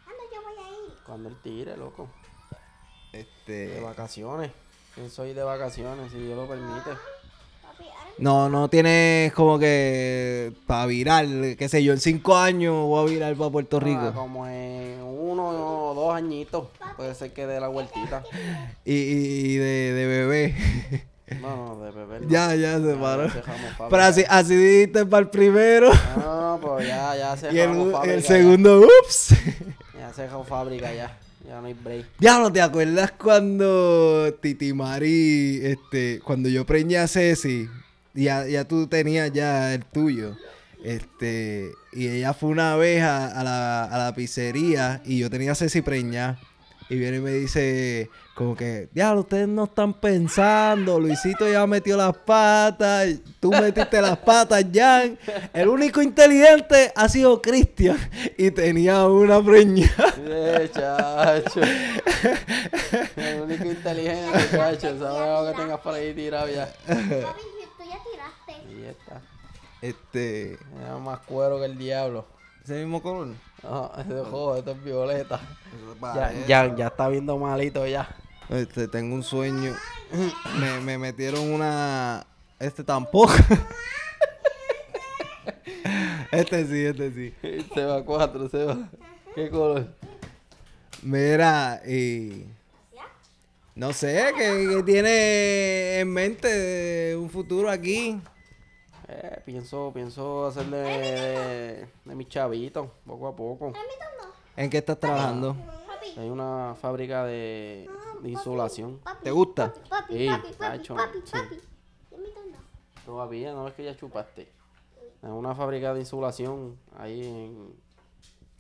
[SPEAKER 4] ¿Cuándo yo voy a ir?
[SPEAKER 3] Cuando él tire, loco. De
[SPEAKER 1] Este...
[SPEAKER 3] vacaciones. Pienso ir de vacaciones, si Dios lo permite.
[SPEAKER 1] No, no tienes como que para virar, qué sé yo, en cinco años voy a virar para Puerto
[SPEAKER 3] Ah,
[SPEAKER 1] Rico.
[SPEAKER 3] como en uno o dos añitos. Puede ser que dé la vueltita.
[SPEAKER 1] Y, y de, de bebé. *laughs*
[SPEAKER 3] No, no, de bebé. no.
[SPEAKER 1] ya, ya se paró.
[SPEAKER 3] dejamos.
[SPEAKER 1] Pero así, así dijiste para el primero.
[SPEAKER 3] No, pues ya, ya se *laughs*
[SPEAKER 1] y el,
[SPEAKER 3] fábrica.
[SPEAKER 1] el
[SPEAKER 3] ya.
[SPEAKER 1] segundo, ups. *laughs*
[SPEAKER 3] Ya se dejó fábrica ya. Ya no hay break.
[SPEAKER 1] Ya no te acuerdas cuando Titi Mari, este, cuando yo preñé a Ceci, ya, ya tú tenías ya el tuyo. Este, y ella fue una vez a, a la, a la pizzería y yo tenía a Ceci preñada. Y viene y me dice, como que, ya, ustedes no están pensando, Luisito ya metió las patas, tú metiste las patas, Jan. El único inteligente ha sido Cristian y tenía una preñada.
[SPEAKER 3] Eh, chacho. El único inteligente, chacho. Sabes lo que tengas por ahí tirado ya.
[SPEAKER 4] tú ya tiraste.
[SPEAKER 3] Y ya está.
[SPEAKER 1] Este,
[SPEAKER 3] Ya más cuero que el diablo.
[SPEAKER 1] Ese mismo color.
[SPEAKER 3] No, ese juego, esto es violeta. Ya,
[SPEAKER 1] Ya,
[SPEAKER 3] ya, está viendo malito ya.
[SPEAKER 1] Este, tengo un sueño. *clears throat* Me, me metieron una. Este tampoco. *laughs* este sí, este sí.
[SPEAKER 3] Se va cuatro, se va. ¿Qué color?
[SPEAKER 1] Mira, y. No sé, ¿qué, qué tiene en mente un futuro aquí?
[SPEAKER 3] Eh, pienso, pienso hacerle de, de mis chavitos, poco a poco.
[SPEAKER 1] ¿En qué estás trabajando?
[SPEAKER 4] papi.
[SPEAKER 3] Hay una fábrica de, de insulación.
[SPEAKER 4] Papi,
[SPEAKER 1] ¿Te gusta?
[SPEAKER 4] Papi, papi,
[SPEAKER 3] Sí,
[SPEAKER 4] papi, papi,
[SPEAKER 3] macho,
[SPEAKER 4] papi,
[SPEAKER 3] sí. Todavía, no es que ya chupaste. Es una fábrica de insulación ahí en,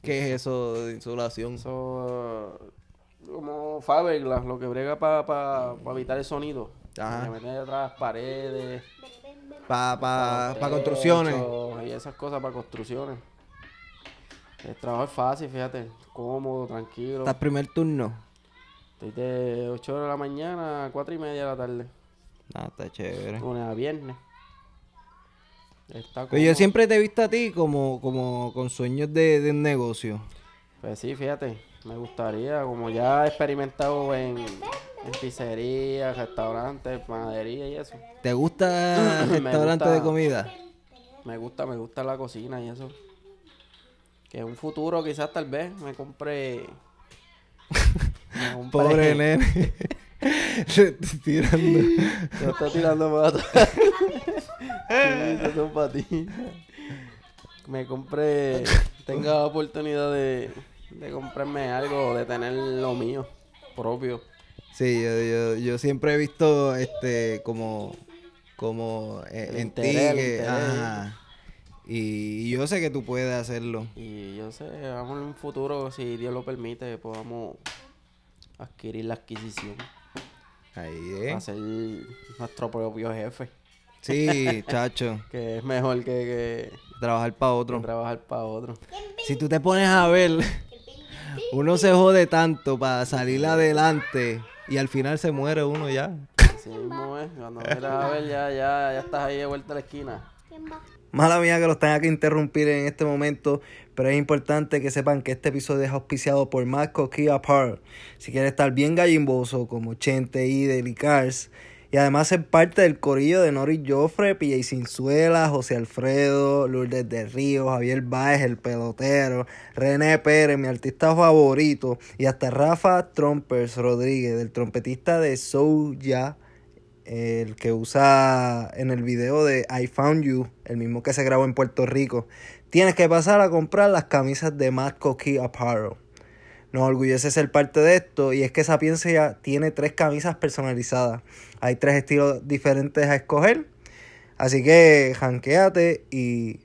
[SPEAKER 1] ¿Qué es eso de insulación?
[SPEAKER 3] Eso, como Faberglass, lo que brega para evitar el sonido.
[SPEAKER 1] Ajá.
[SPEAKER 3] Le meten detrás paredes.
[SPEAKER 1] Para pa, pa construcciones.
[SPEAKER 3] Y esas cosas para construcciones. El trabajo es fácil, fíjate. Cómodo, tranquilo.
[SPEAKER 1] Estás primer turno.
[SPEAKER 3] Estoy de 8 de la mañana a 4 y media de la tarde.
[SPEAKER 1] Ah, está chévere.
[SPEAKER 3] Lunes a viernes.
[SPEAKER 1] Pero
[SPEAKER 3] Está
[SPEAKER 1] Pues yo siempre te he visto a ti como, como con sueños de, de un negocio.
[SPEAKER 3] Pues sí, fíjate, me gustaría, como ya he experimentado en, en pizzerías, restaurantes, panadería y eso.
[SPEAKER 1] ¿Te gusta *clears throat*
[SPEAKER 3] Me
[SPEAKER 1] restaurante
[SPEAKER 3] gusta.
[SPEAKER 1] de comida?
[SPEAKER 3] Me gusta, me gusta la cocina y eso. Que en un futuro quizás tal vez me compre... *laughs* me compre-
[SPEAKER 1] Pobre *laughs* nene. *laughs* Está tirando.
[SPEAKER 3] Estoy tirando patas. sí, eso son para ti. Me compré... Tenga la oportunidad de, de comprarme algo, de tener lo mío propio.
[SPEAKER 1] Sí, yo, yo, yo siempre he visto este como como eh,
[SPEAKER 3] El
[SPEAKER 1] en ti que- ajá. Y, y yo sé que tú puedes hacerlo.
[SPEAKER 3] Y yo sé, vamos en un futuro, si Dios lo permite, podamos adquirir la adquisición.
[SPEAKER 1] Ahí, ¿eh?
[SPEAKER 3] Hacer nuestro propio jefe.
[SPEAKER 1] Sí, *laughs* chacho.
[SPEAKER 3] Que es mejor que,
[SPEAKER 1] Trabajar para
[SPEAKER 3] que
[SPEAKER 1] otro.
[SPEAKER 3] trabajar para otro.
[SPEAKER 1] Si tú te pones a ver, *laughs* uno se jode tanto para salir adelante y al final se muere uno ya.
[SPEAKER 3] Así mismo es. Cuando miras a ver, ya, ya, ya estás ahí de vuelta a la esquina.
[SPEAKER 1] Mala mía que los tenga que interrumpir en este momento, pero es importante que sepan que este episodio es auspiciado por Marco Key Apart. Si quieres estar bien gallimboso como Chente y y Cars, y además ser parte del corillo de Nori Joffre, PJ Cinzuela, José Alfredo, Lourdes de Río, Javier Baez, el pelotero, René Pérez, mi artista favorito, y hasta Rafa Trompers Rodríguez, el trompetista de Soulja el que usa en el video de I Found You, el mismo que se grabó en Puerto Rico, tienes que pasar a comprar las camisas de Matt Key Apparel. Nos orgullece ser parte de esto y es que Sapiencia tiene tres camisas personalizadas. Hay tres estilos diferentes a escoger. Así que janqueate y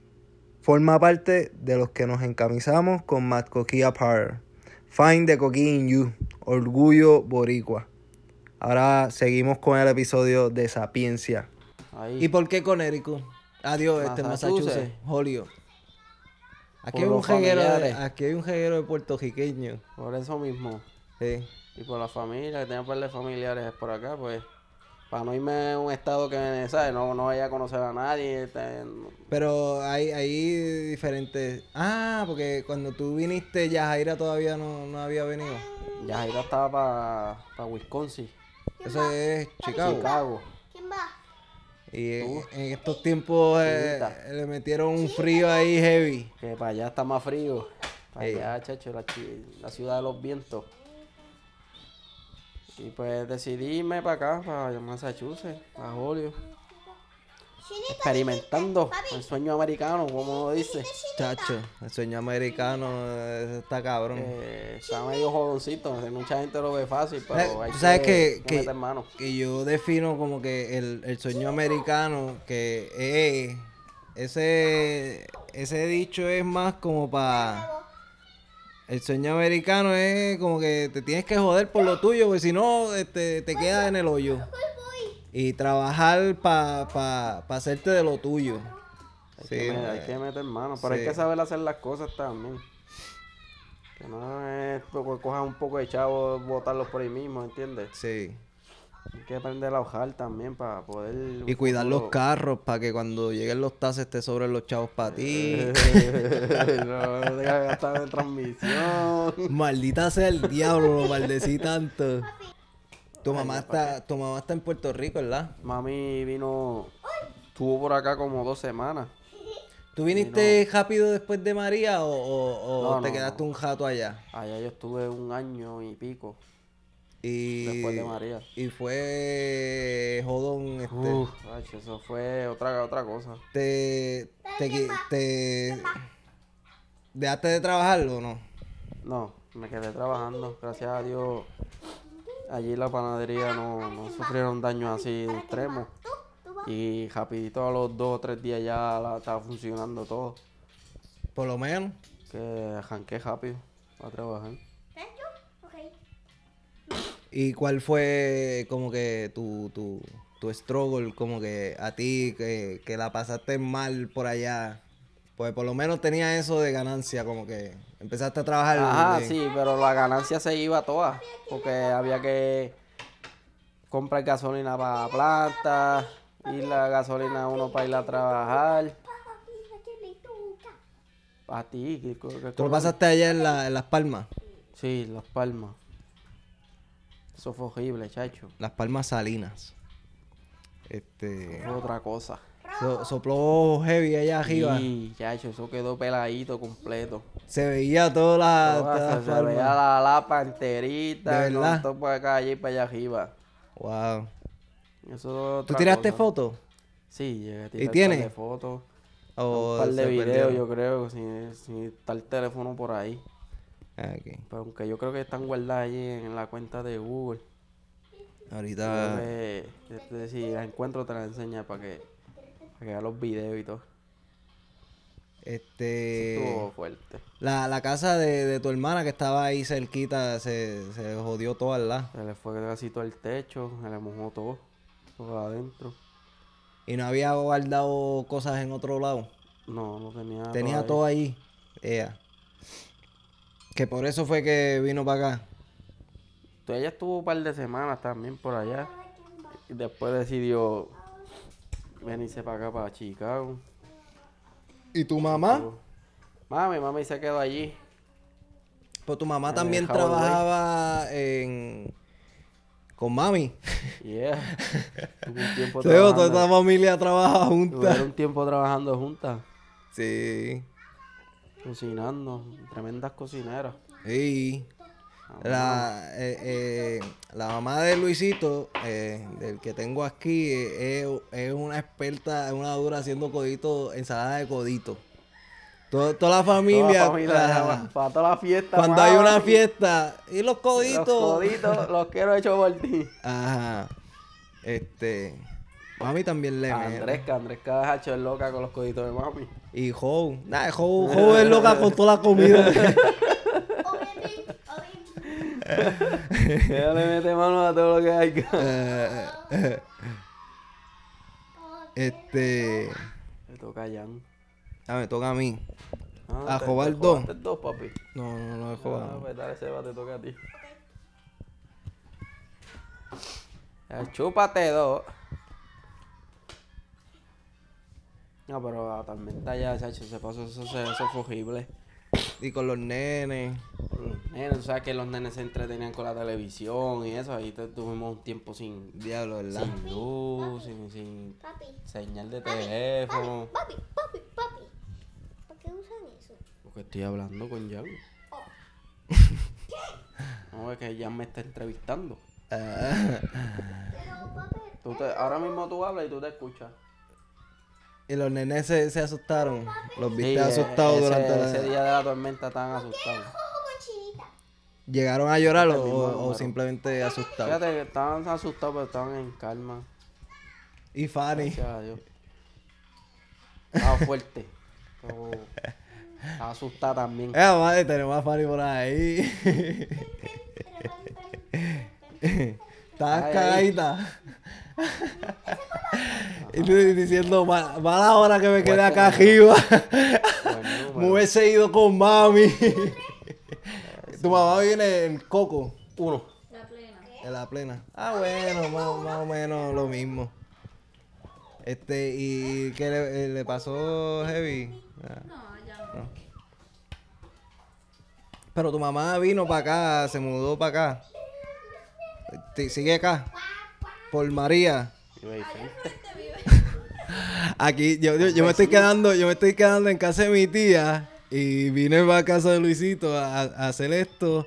[SPEAKER 1] forma parte de los que nos encamisamos con Matt Key Apparel. Find the Coquí in You. Orgullo Boricua. Ahora seguimos con el episodio de Sapiencia.
[SPEAKER 3] Ahí.
[SPEAKER 1] ¿Y por qué Connecticut? Adiós, este
[SPEAKER 3] Massachusetts.
[SPEAKER 1] Massachusetts, Holyoke. Aquí hay, un jeguero de, aquí hay un jeguero de puertorriqueño.
[SPEAKER 3] Por eso mismo.
[SPEAKER 1] Sí.
[SPEAKER 3] Y por la familia, que tenía par de familiares por acá, pues Para no irme a un estado que, ¿sabes? No, no vaya a conocer a nadie. este, no-
[SPEAKER 1] Pero hay, hay diferentes... Ah, porque cuando tú viniste, Yajaira todavía no, no había venido.
[SPEAKER 3] Yajaira estaba para Wisconsin,
[SPEAKER 1] Eso es Chicago.
[SPEAKER 3] Chicago.
[SPEAKER 4] ¿Quién va?
[SPEAKER 1] Y en,
[SPEAKER 3] Tú.
[SPEAKER 1] en estos tiempos eh, le metieron un frío ahí heavy.
[SPEAKER 3] Que para allá está más frío. Para allá, chacho, la, la ciudad de los vientos. Y pues decidí irme para acá, para Massachusetts, a.
[SPEAKER 4] Chinito,
[SPEAKER 3] Experimentando el sueño americano, como dice.
[SPEAKER 1] Chacho, el sueño americano eh, está cabrón.
[SPEAKER 3] Eh, está medio jodoncito, mucha gente lo ve fácil, pero
[SPEAKER 1] Eh,
[SPEAKER 3] hay
[SPEAKER 1] tú sabes que,
[SPEAKER 3] que
[SPEAKER 1] que,
[SPEAKER 3] meter mano.
[SPEAKER 1] que yo defino como que el, el sueño americano, que es, ese, ese dicho es más como para... El sueño americano es como que te tienes que joder por lo tuyo, porque si no este, te quedas en el hoyo. Y trabajar para pa, pa hacerte de lo tuyo.
[SPEAKER 3] Hay,
[SPEAKER 1] Sí,
[SPEAKER 3] que, me- hay que meter mano, pero
[SPEAKER 1] sí.
[SPEAKER 3] hay que saber hacer las cosas también. Que no es cojas un poco de chavo, botarlos por ahí mismo, ¿entiendes?
[SPEAKER 1] Sí.
[SPEAKER 3] Hay que aprender a hojar también para poder...
[SPEAKER 1] Y cuidar los carros para que cuando lleguen los tases te sobren los chavos para ti. *laughs*
[SPEAKER 3] no, no gastar en transmisión.
[SPEAKER 1] Maldita sea el diablo, lo maldecí tanto. Tu mamá está, tu mamá está en Puerto Rico, ¿verdad?
[SPEAKER 3] Mami vino, estuvo por acá como dos semanas.
[SPEAKER 1] ¿Tú viniste rápido después de María o, o- o
[SPEAKER 3] No,
[SPEAKER 1] te
[SPEAKER 3] no,
[SPEAKER 1] quedaste un jato allá?
[SPEAKER 3] Allá yo estuve un año y pico.
[SPEAKER 1] Y,
[SPEAKER 3] Después de María.
[SPEAKER 1] Y fue jodón, este.
[SPEAKER 3] Uf, eso fue otra, otra cosa.
[SPEAKER 1] te, te, te, ¿Dejaste de trabajar o no?
[SPEAKER 3] No, me quedé trabajando. Gracias a Dios, allí la panadería no, no sufrieron daños así extremos. Y rapidito a los dos o tres días ya la, estaba funcionando todo.
[SPEAKER 1] Por lo menos.
[SPEAKER 3] Que arranqué rápido a trabajar.
[SPEAKER 1] ¿Y cuál fue como que tu, tu, tu struggle, como que a ti, que, que la pasaste mal por allá? Pues por lo menos tenía eso de ganancia, como que empezaste a trabajar.
[SPEAKER 3] Ajá,
[SPEAKER 1] bien.
[SPEAKER 3] sí, pero la ganancia se iba toda. Porque había que comprar gasolina para la planta, ir la gasolina a uno para ir a trabajar. A ti, que-
[SPEAKER 1] ¿Tú lo pasaste allá en, la- en Las Palmas?
[SPEAKER 3] Sí, Las Palmas. Eso fue horrible, chacho.
[SPEAKER 1] Las Palmas Salinas. Este.
[SPEAKER 3] Fue otra cosa.
[SPEAKER 1] so- sopló heavy allá arriba.
[SPEAKER 3] Sí, chacho, eso quedó peladito completo.
[SPEAKER 1] Se veía toda la.
[SPEAKER 3] Toda-
[SPEAKER 1] toda
[SPEAKER 3] se, veía la lapa enterita,
[SPEAKER 1] ¿De verdad?
[SPEAKER 3] todo por acá allí para allá arriba.
[SPEAKER 1] Wow.
[SPEAKER 3] Eso
[SPEAKER 1] ¿Tú tiraste fotos?
[SPEAKER 3] Sí, llegué a
[SPEAKER 1] ¿Y
[SPEAKER 3] tirar un par
[SPEAKER 1] tienes?
[SPEAKER 3] de fotos.
[SPEAKER 1] ¿O
[SPEAKER 3] un par de videos, yo creo, sin, sin estar el teléfono por ahí.
[SPEAKER 1] Ah, ok.
[SPEAKER 3] Pero aunque yo creo que están guardadas allí en la cuenta de Google.
[SPEAKER 1] Ahorita.
[SPEAKER 3] Que, este, si las encuentro te las enseño para que, para que veas los videos y todo.
[SPEAKER 1] Este.
[SPEAKER 3] Estuvo fuerte.
[SPEAKER 1] La, la casa de, de tu hermana que estaba ahí cerquita se, se jodió toda, ¿verdad?
[SPEAKER 3] Se le fue casi todo el techo, se le mojó todo, todo adentro.
[SPEAKER 1] Y no había guardado cosas en otro lado.
[SPEAKER 3] No, no tenía
[SPEAKER 1] Tenía
[SPEAKER 3] ahí.
[SPEAKER 1] todo ahí. Ea. Que por eso fue que vino para acá.
[SPEAKER 3] Entonces, Ella estuvo un par de semanas también por allá. Y después decidió venirse para acá, para Chicago.
[SPEAKER 1] ¿Y tu mamá?
[SPEAKER 3] Mami, mami se quedó allí.
[SPEAKER 1] Pues tu mamá
[SPEAKER 3] En
[SPEAKER 1] también trabajaba en... con mami.
[SPEAKER 3] Yeah. *laughs* Un tiempo
[SPEAKER 1] Teo, toda esta familia trabaja junta.
[SPEAKER 3] Tuvieron un tiempo trabajando juntas,
[SPEAKER 1] Sí.
[SPEAKER 3] Cocinando, tremendas cocineras.
[SPEAKER 1] Sí. La, eh, eh, la mamá de Luisito, eh, del que tengo aquí, eh, es, una experta, es una dura haciendo codito, ensalada de codito. Todo- toda la familia,
[SPEAKER 3] Toda la familia, para, para toda la fiesta.
[SPEAKER 1] cuando hay una fiesta, y los coditos.
[SPEAKER 3] Los coditos los quiero hechos por ti.
[SPEAKER 1] Ajá. Este. Mami también le
[SPEAKER 3] cada hacho es loca con los coditos de mami.
[SPEAKER 1] Y Joe. Nah, Joe, *laughs* Joe es loca con toda la comida. *laughs*
[SPEAKER 3] Ella le mete mano a todo lo que hay. *laughs*
[SPEAKER 1] Este.
[SPEAKER 3] Le toca a Jan.
[SPEAKER 1] Ah, me toca a mí.
[SPEAKER 3] Ah,
[SPEAKER 1] A jugar
[SPEAKER 3] te
[SPEAKER 1] dos.
[SPEAKER 3] jugaste dos, papi.
[SPEAKER 1] No, no, no es
[SPEAKER 3] Ah,
[SPEAKER 1] joda.
[SPEAKER 3] pues dale, Seba, te toca a ti. Chúpate dos. No, pero la tormenta ya, chacho, se pasó, eso, se- eso fue horrible.
[SPEAKER 1] Y con los nenes.
[SPEAKER 3] Los nenes, tú sabes que los nenes se entretenían con la televisión y eso, ahí tuvimos un tiempo sin,
[SPEAKER 1] Diablo, ¿verdad?
[SPEAKER 3] sin luz, sin, sin
[SPEAKER 4] Papi.
[SPEAKER 3] señal de
[SPEAKER 4] Papi,
[SPEAKER 3] teléfono.
[SPEAKER 4] Papi, papi, papi. ¿Por qué usan eso?
[SPEAKER 3] Porque estoy hablando con Jan.
[SPEAKER 4] Oh. *laughs*
[SPEAKER 3] No, es que Jan me está entrevistando.
[SPEAKER 1] Ah.
[SPEAKER 4] Pero, papi,
[SPEAKER 3] Tú te- ahora mismo tú hablas y tú te escuchas.
[SPEAKER 1] Y los nenes se, se asustaron. Los
[SPEAKER 3] Sí,
[SPEAKER 1] viste
[SPEAKER 3] eh,
[SPEAKER 1] asustados
[SPEAKER 3] ese,
[SPEAKER 1] durante la...
[SPEAKER 3] ese día de la tormenta estaban asustados.
[SPEAKER 1] ¿Llegaron a llorar o, o simplemente asustados?
[SPEAKER 3] Fíjate que estaban asustados, pero estaban en calma.
[SPEAKER 1] Y Fanny.
[SPEAKER 3] Gracias a Dios. Estaba fuerte. Pero estaba asustada también.
[SPEAKER 1] Eh, madre, tenemos a Fanny por ahí. Estabas cagadita. *laughs* y tú diciendo, "Ma- mala hora que me quedé acá arriba. *laughs* Me hubiese ido con mami. *laughs* tu mamá viene en Coco,
[SPEAKER 3] Uno.
[SPEAKER 1] en la plena. Ah, bueno, más, más o menos lo mismo. Este, ¿y qué le, eh, le pasó Heavy? Ah, no. Pero tu mamá vino para acá, se mudó para acá. Sigue acá. Por María. Aquí, yo, yo, yo me estoy quedando, yo me estoy quedando en casa de mi tía y vine para casa de Luisito a, a hacer esto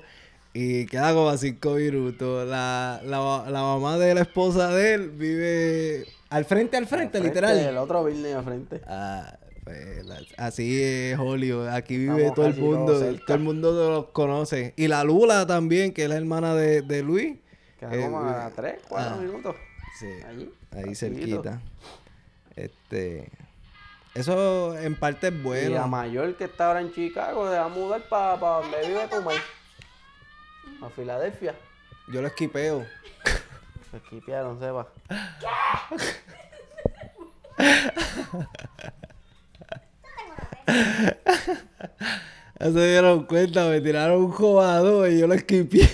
[SPEAKER 1] y queda como a cinco minutos. La, la, la mamá de la esposa de él vive al frente, al frente,
[SPEAKER 3] Frente,
[SPEAKER 1] literal.
[SPEAKER 3] El otro building al frente.
[SPEAKER 1] Ah, pues, la- así es Hollywood. Aquí vive
[SPEAKER 3] Estamos
[SPEAKER 1] todo el mundo. Todo el mundo los conoce. Y la Lula también, que es la hermana de, de Luis.
[SPEAKER 3] Queda
[SPEAKER 1] eh,
[SPEAKER 3] como a tres, cuatro
[SPEAKER 1] ah.
[SPEAKER 3] minutos.
[SPEAKER 1] Sí,
[SPEAKER 3] Allí.
[SPEAKER 1] ahí cerquita. Este. Eso en parte es
[SPEAKER 3] Y la
[SPEAKER 1] bueno.
[SPEAKER 3] mayor que está ahora en Chicago se va a mudar para donde vive tu maíz. A Filadelfia.
[SPEAKER 1] Yo lo esquipeo.
[SPEAKER 3] Se esquipearon, sepa. *laughs*
[SPEAKER 1] Ya se dieron cuenta, me tiraron un jugador y yo lo esquipié.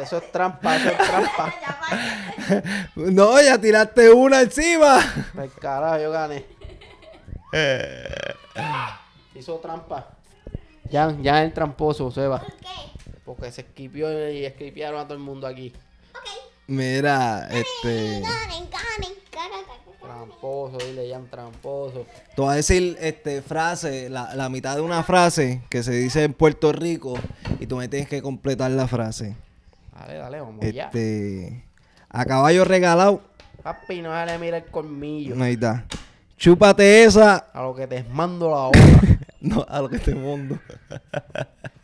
[SPEAKER 5] Eso
[SPEAKER 3] es trampa, eso es trampa. *laughs* *laughs*
[SPEAKER 1] No, ya tiraste una encima.
[SPEAKER 3] Pues carajo, yo gané. Hizo trampa. Ya, ya es el tramposo, Seba.
[SPEAKER 4] ¿Por qué?
[SPEAKER 3] Porque se esquipió y esquipearon a todo el mundo aquí.
[SPEAKER 4] Ok.
[SPEAKER 1] Mira, este.
[SPEAKER 4] Ganen, ganen. Ganen.
[SPEAKER 3] Tramposo, dile ya tramposo.
[SPEAKER 1] Te voy a decir este, frase, la, la mitad de una frase que se dice en Puerto Rico y tú me tienes que completar la frase.
[SPEAKER 3] Dale, dale, vamos ya.
[SPEAKER 1] Este. A caballo regalado.
[SPEAKER 3] Papi, no se le mira el colmillo.
[SPEAKER 1] Ahí está. Chúpate esa.
[SPEAKER 3] A lo que te mando la *laughs* hora.
[SPEAKER 1] No, a lo que te mundo.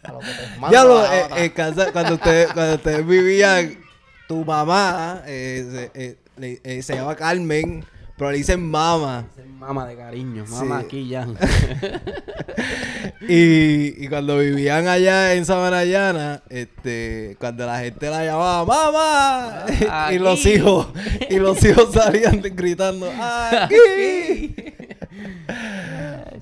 [SPEAKER 3] A lo que te *laughs* mando
[SPEAKER 1] Ya lo,
[SPEAKER 3] la
[SPEAKER 1] eh, casa, cuando ustedes, cuando ustedes vivían, tu mamá eh, se, eh, eh, se llama Carmen, pero le dicen mama.
[SPEAKER 3] Es Mama de cariño, mama
[SPEAKER 1] Sí.
[SPEAKER 3] aquí ya. *laughs*
[SPEAKER 1] Y, y cuando vivían allá en Sabanayana, este, cuando la gente la llamaba mamá,
[SPEAKER 3] Ah, *laughs*
[SPEAKER 1] y los hijos, y los hijos *laughs* salían gritando aquí.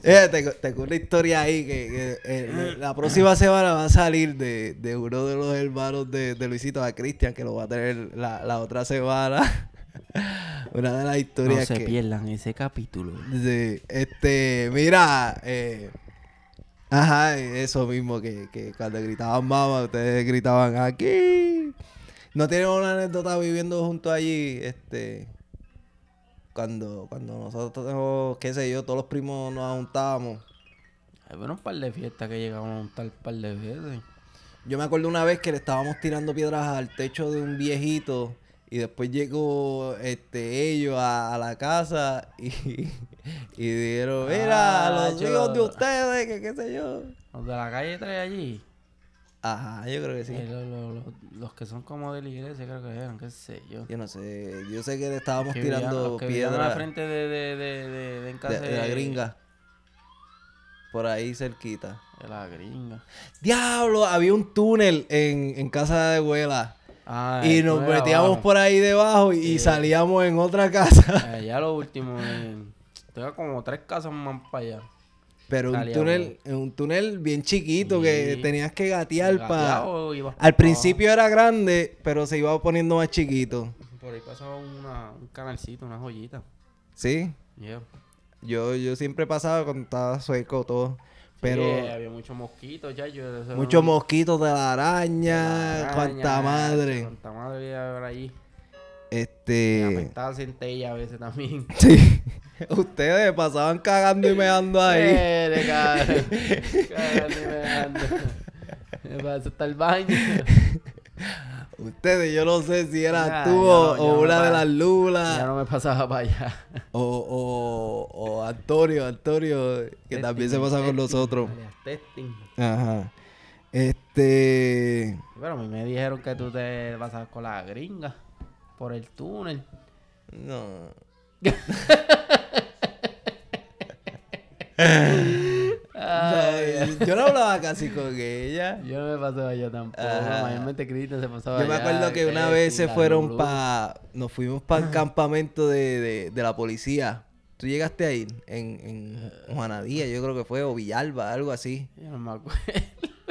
[SPEAKER 1] Eh, te, tengo una historia ahí que, que, eh, la próxima semana va a salir de, de uno de los hermanos de, de Luisito, a Cristian, que lo va a tener la, la otra semana. *laughs* una de las
[SPEAKER 3] No
[SPEAKER 1] historias
[SPEAKER 3] se
[SPEAKER 1] que...
[SPEAKER 3] pierdan ese capítulo.
[SPEAKER 1] Sí, este, mira, eh, ajá, eso mismo que, que cuando gritaban mamá, ustedes gritaban aquí. ¿No tienen una anécdota viviendo juntos allí? Este, cuando, cuando nosotros, qué sé yo, todos los primos nos juntábamos.
[SPEAKER 3] Hay un par de fiestas que llegamos a montar un par de veces.
[SPEAKER 1] Yo me acuerdo una vez que le estábamos tirando piedras al techo de un viejito y después llegó este ellos a, a la casa y, *laughs* y dijeron, mira,
[SPEAKER 3] Ah,
[SPEAKER 1] los
[SPEAKER 3] yo-
[SPEAKER 1] hijos de ustedes, que qué sé yo.
[SPEAKER 3] Los de la calle 3 allí.
[SPEAKER 1] Ajá, yo creo que sí.
[SPEAKER 3] eh, lo- lo- lo- los que son como de la iglesia, creo que eran, qué sé yo.
[SPEAKER 1] Yo no sé, yo sé que le estábamos
[SPEAKER 3] Que vivían-
[SPEAKER 1] tirando
[SPEAKER 3] los que vivían a la
[SPEAKER 1] piedras
[SPEAKER 3] frente de, de, de, de, de en casa
[SPEAKER 1] de, de la gringa. Por ahí cerquita.
[SPEAKER 3] De la gringa.
[SPEAKER 1] Diablo, había un túnel en, en casa de abuela.
[SPEAKER 3] Ah,
[SPEAKER 1] y nos metíamos
[SPEAKER 3] abajo.
[SPEAKER 1] por ahí debajo y,
[SPEAKER 3] Sí.
[SPEAKER 1] salíamos en otra casa. *laughs*
[SPEAKER 3] Allá lo último. eh, tengo como tres casas más para allá.
[SPEAKER 1] Pero un túnel, un túnel bien chiquito que tenías que gatear para... Al principio era grande, pero se iba poniendo más chiquito.
[SPEAKER 3] Por ahí pasaba una, un canalcito, una joyita.
[SPEAKER 1] Sí,
[SPEAKER 3] Yeah.
[SPEAKER 1] yo, yo siempre pasaba cuando estaba sueco todo. Pero
[SPEAKER 3] Sí, había muchos mosquitos, ya. Yo,
[SPEAKER 1] muchos
[SPEAKER 3] no-
[SPEAKER 1] mosquitos de la araña,
[SPEAKER 3] araña,
[SPEAKER 1] cuanta madre.
[SPEAKER 3] Cuánta madre había por allí. Y
[SPEAKER 1] Este.
[SPEAKER 3] apestaba centella a veces también. *laughs*
[SPEAKER 1] Sí. Ustedes pasaban cagando y meando ahí.
[SPEAKER 3] Eh, de cabrón. Cabrón, ni me. Me paso hasta el baño. *laughs*
[SPEAKER 1] Ustedes, yo no sé si eras
[SPEAKER 3] Ya,
[SPEAKER 1] tú
[SPEAKER 3] ya
[SPEAKER 1] o,
[SPEAKER 3] no,
[SPEAKER 1] o
[SPEAKER 3] ya no
[SPEAKER 1] una de las lulas.
[SPEAKER 3] Ya no me pasaba para allá.
[SPEAKER 1] O, o, o Antonio, Antonio, que también se pasa con nosotros.
[SPEAKER 3] Testing.
[SPEAKER 1] Ajá. Este.
[SPEAKER 3] Pero a mí me dijeron que tú te pasabas con la gringa por el túnel.
[SPEAKER 1] No. *laughs* *laughs*
[SPEAKER 3] Ay,
[SPEAKER 1] yo no hablaba casi con ella.
[SPEAKER 3] Yo no me pasaba allá tampoco.
[SPEAKER 1] Ajá.
[SPEAKER 3] Mayormente Cristian se pasaba
[SPEAKER 1] Yo me
[SPEAKER 3] allá,
[SPEAKER 1] acuerdo que una vez se fueron para. Nos fuimos para el campamento de, de, de la policía. ¿Tú llegaste a ir? En, en Juanadía, yo creo que fue, o Villalba, algo así.
[SPEAKER 3] Yo no me acuerdo.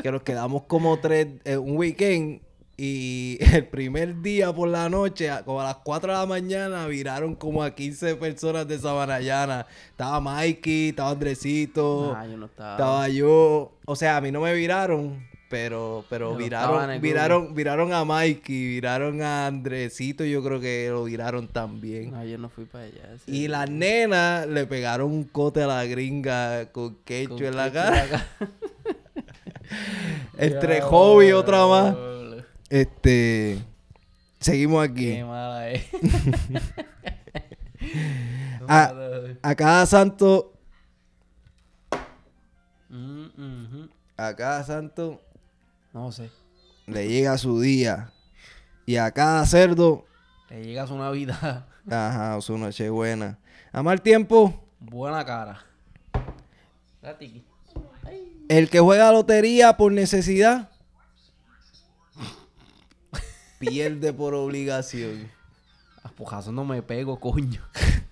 [SPEAKER 1] Que nos quedamos como tres, eh, un weekend. Y *laughs* el primer día por la noche, como a las 4 de la mañana, viraron como a 15 personas de Sabanayana. Estaba Mikey, estaba Andresito,
[SPEAKER 3] Ah, yo no estaba.
[SPEAKER 1] estaba yo. O sea, a mí no me viraron, pero, pero viraron, viraron, viraron a Mikey, viraron a Andresito, yo creo que lo viraron también.
[SPEAKER 3] No, yo no fui para allá. sí.
[SPEAKER 1] Y las nenas le pegaron un cote a la gringa con quecho en la cara. *laughs* Entre hobby y otra más. Este. Seguimos
[SPEAKER 3] Qué
[SPEAKER 1] aquí.
[SPEAKER 3] mala es. *laughs*
[SPEAKER 1] A, a cada santo.
[SPEAKER 3] Mm.
[SPEAKER 1] A cada santo
[SPEAKER 3] No sé.
[SPEAKER 1] le llega su día. Y a cada cerdo.
[SPEAKER 3] Le llegas una vida *laughs*
[SPEAKER 1] Ajá, su noche buena. A mal tiempo.
[SPEAKER 3] buena cara.
[SPEAKER 1] El que juega lotería por necesidad. Pierde por obligación.
[SPEAKER 3] A pujazo no me pego, coño. *laughs*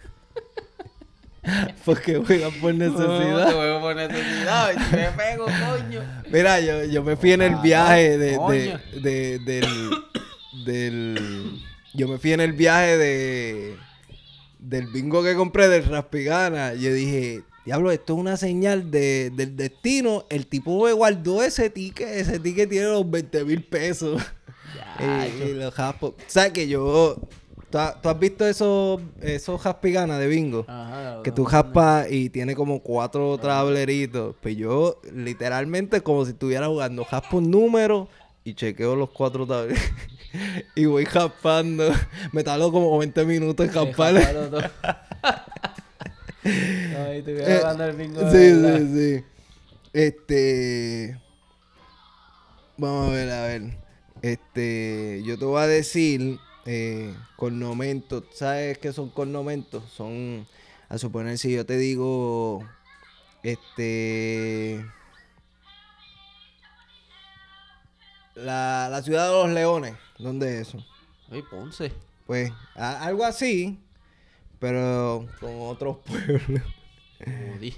[SPEAKER 1] Porque juega por
[SPEAKER 3] No,
[SPEAKER 1] necesidad.
[SPEAKER 3] te juego por necesidad. si me pego, coño.
[SPEAKER 1] Mira, yo, yo me fui en el viaje de, de,
[SPEAKER 3] coño.
[SPEAKER 1] de- del, del... Yo me fui en el viaje de... Del bingo que compré del Raspigana. Yo dije, diablo, esto es una señal de, del destino. El tipo me guardó ese ticket. Ese ticket tiene los 20 mil pesos.
[SPEAKER 3] Ya,
[SPEAKER 1] y, y los jaspos. ¿Sabes que yo... ¿Tú has, tú has visto esos, esos Raspigana de bingo?
[SPEAKER 3] Ajá,
[SPEAKER 1] Que tú jaspas y tiene como cuatro tableritos. Pues yo, literalmente, como si estuviera jugando, jaspo un número y chequeo los cuatro tableritos. *laughs* y voy jaspando. Me tardo como 20 minutos en jaspar.
[SPEAKER 3] Ay, *laughs* te voy
[SPEAKER 1] Eh,
[SPEAKER 3] jugando el bingo.
[SPEAKER 1] sí,
[SPEAKER 3] de
[SPEAKER 1] sí, sí. Este. Vamos a ver, a ver. Este. Yo te voy a decir. Eh. ¿Sabes qué son cornomentos? Son. A suponer, si yo te digo. Este. La, la ciudad de los leones. ¿Dónde es eso?
[SPEAKER 3] Ay, Ponce.
[SPEAKER 1] Pues a- algo así. Pero con otros *laughs* pueblos.
[SPEAKER 3] Jodí.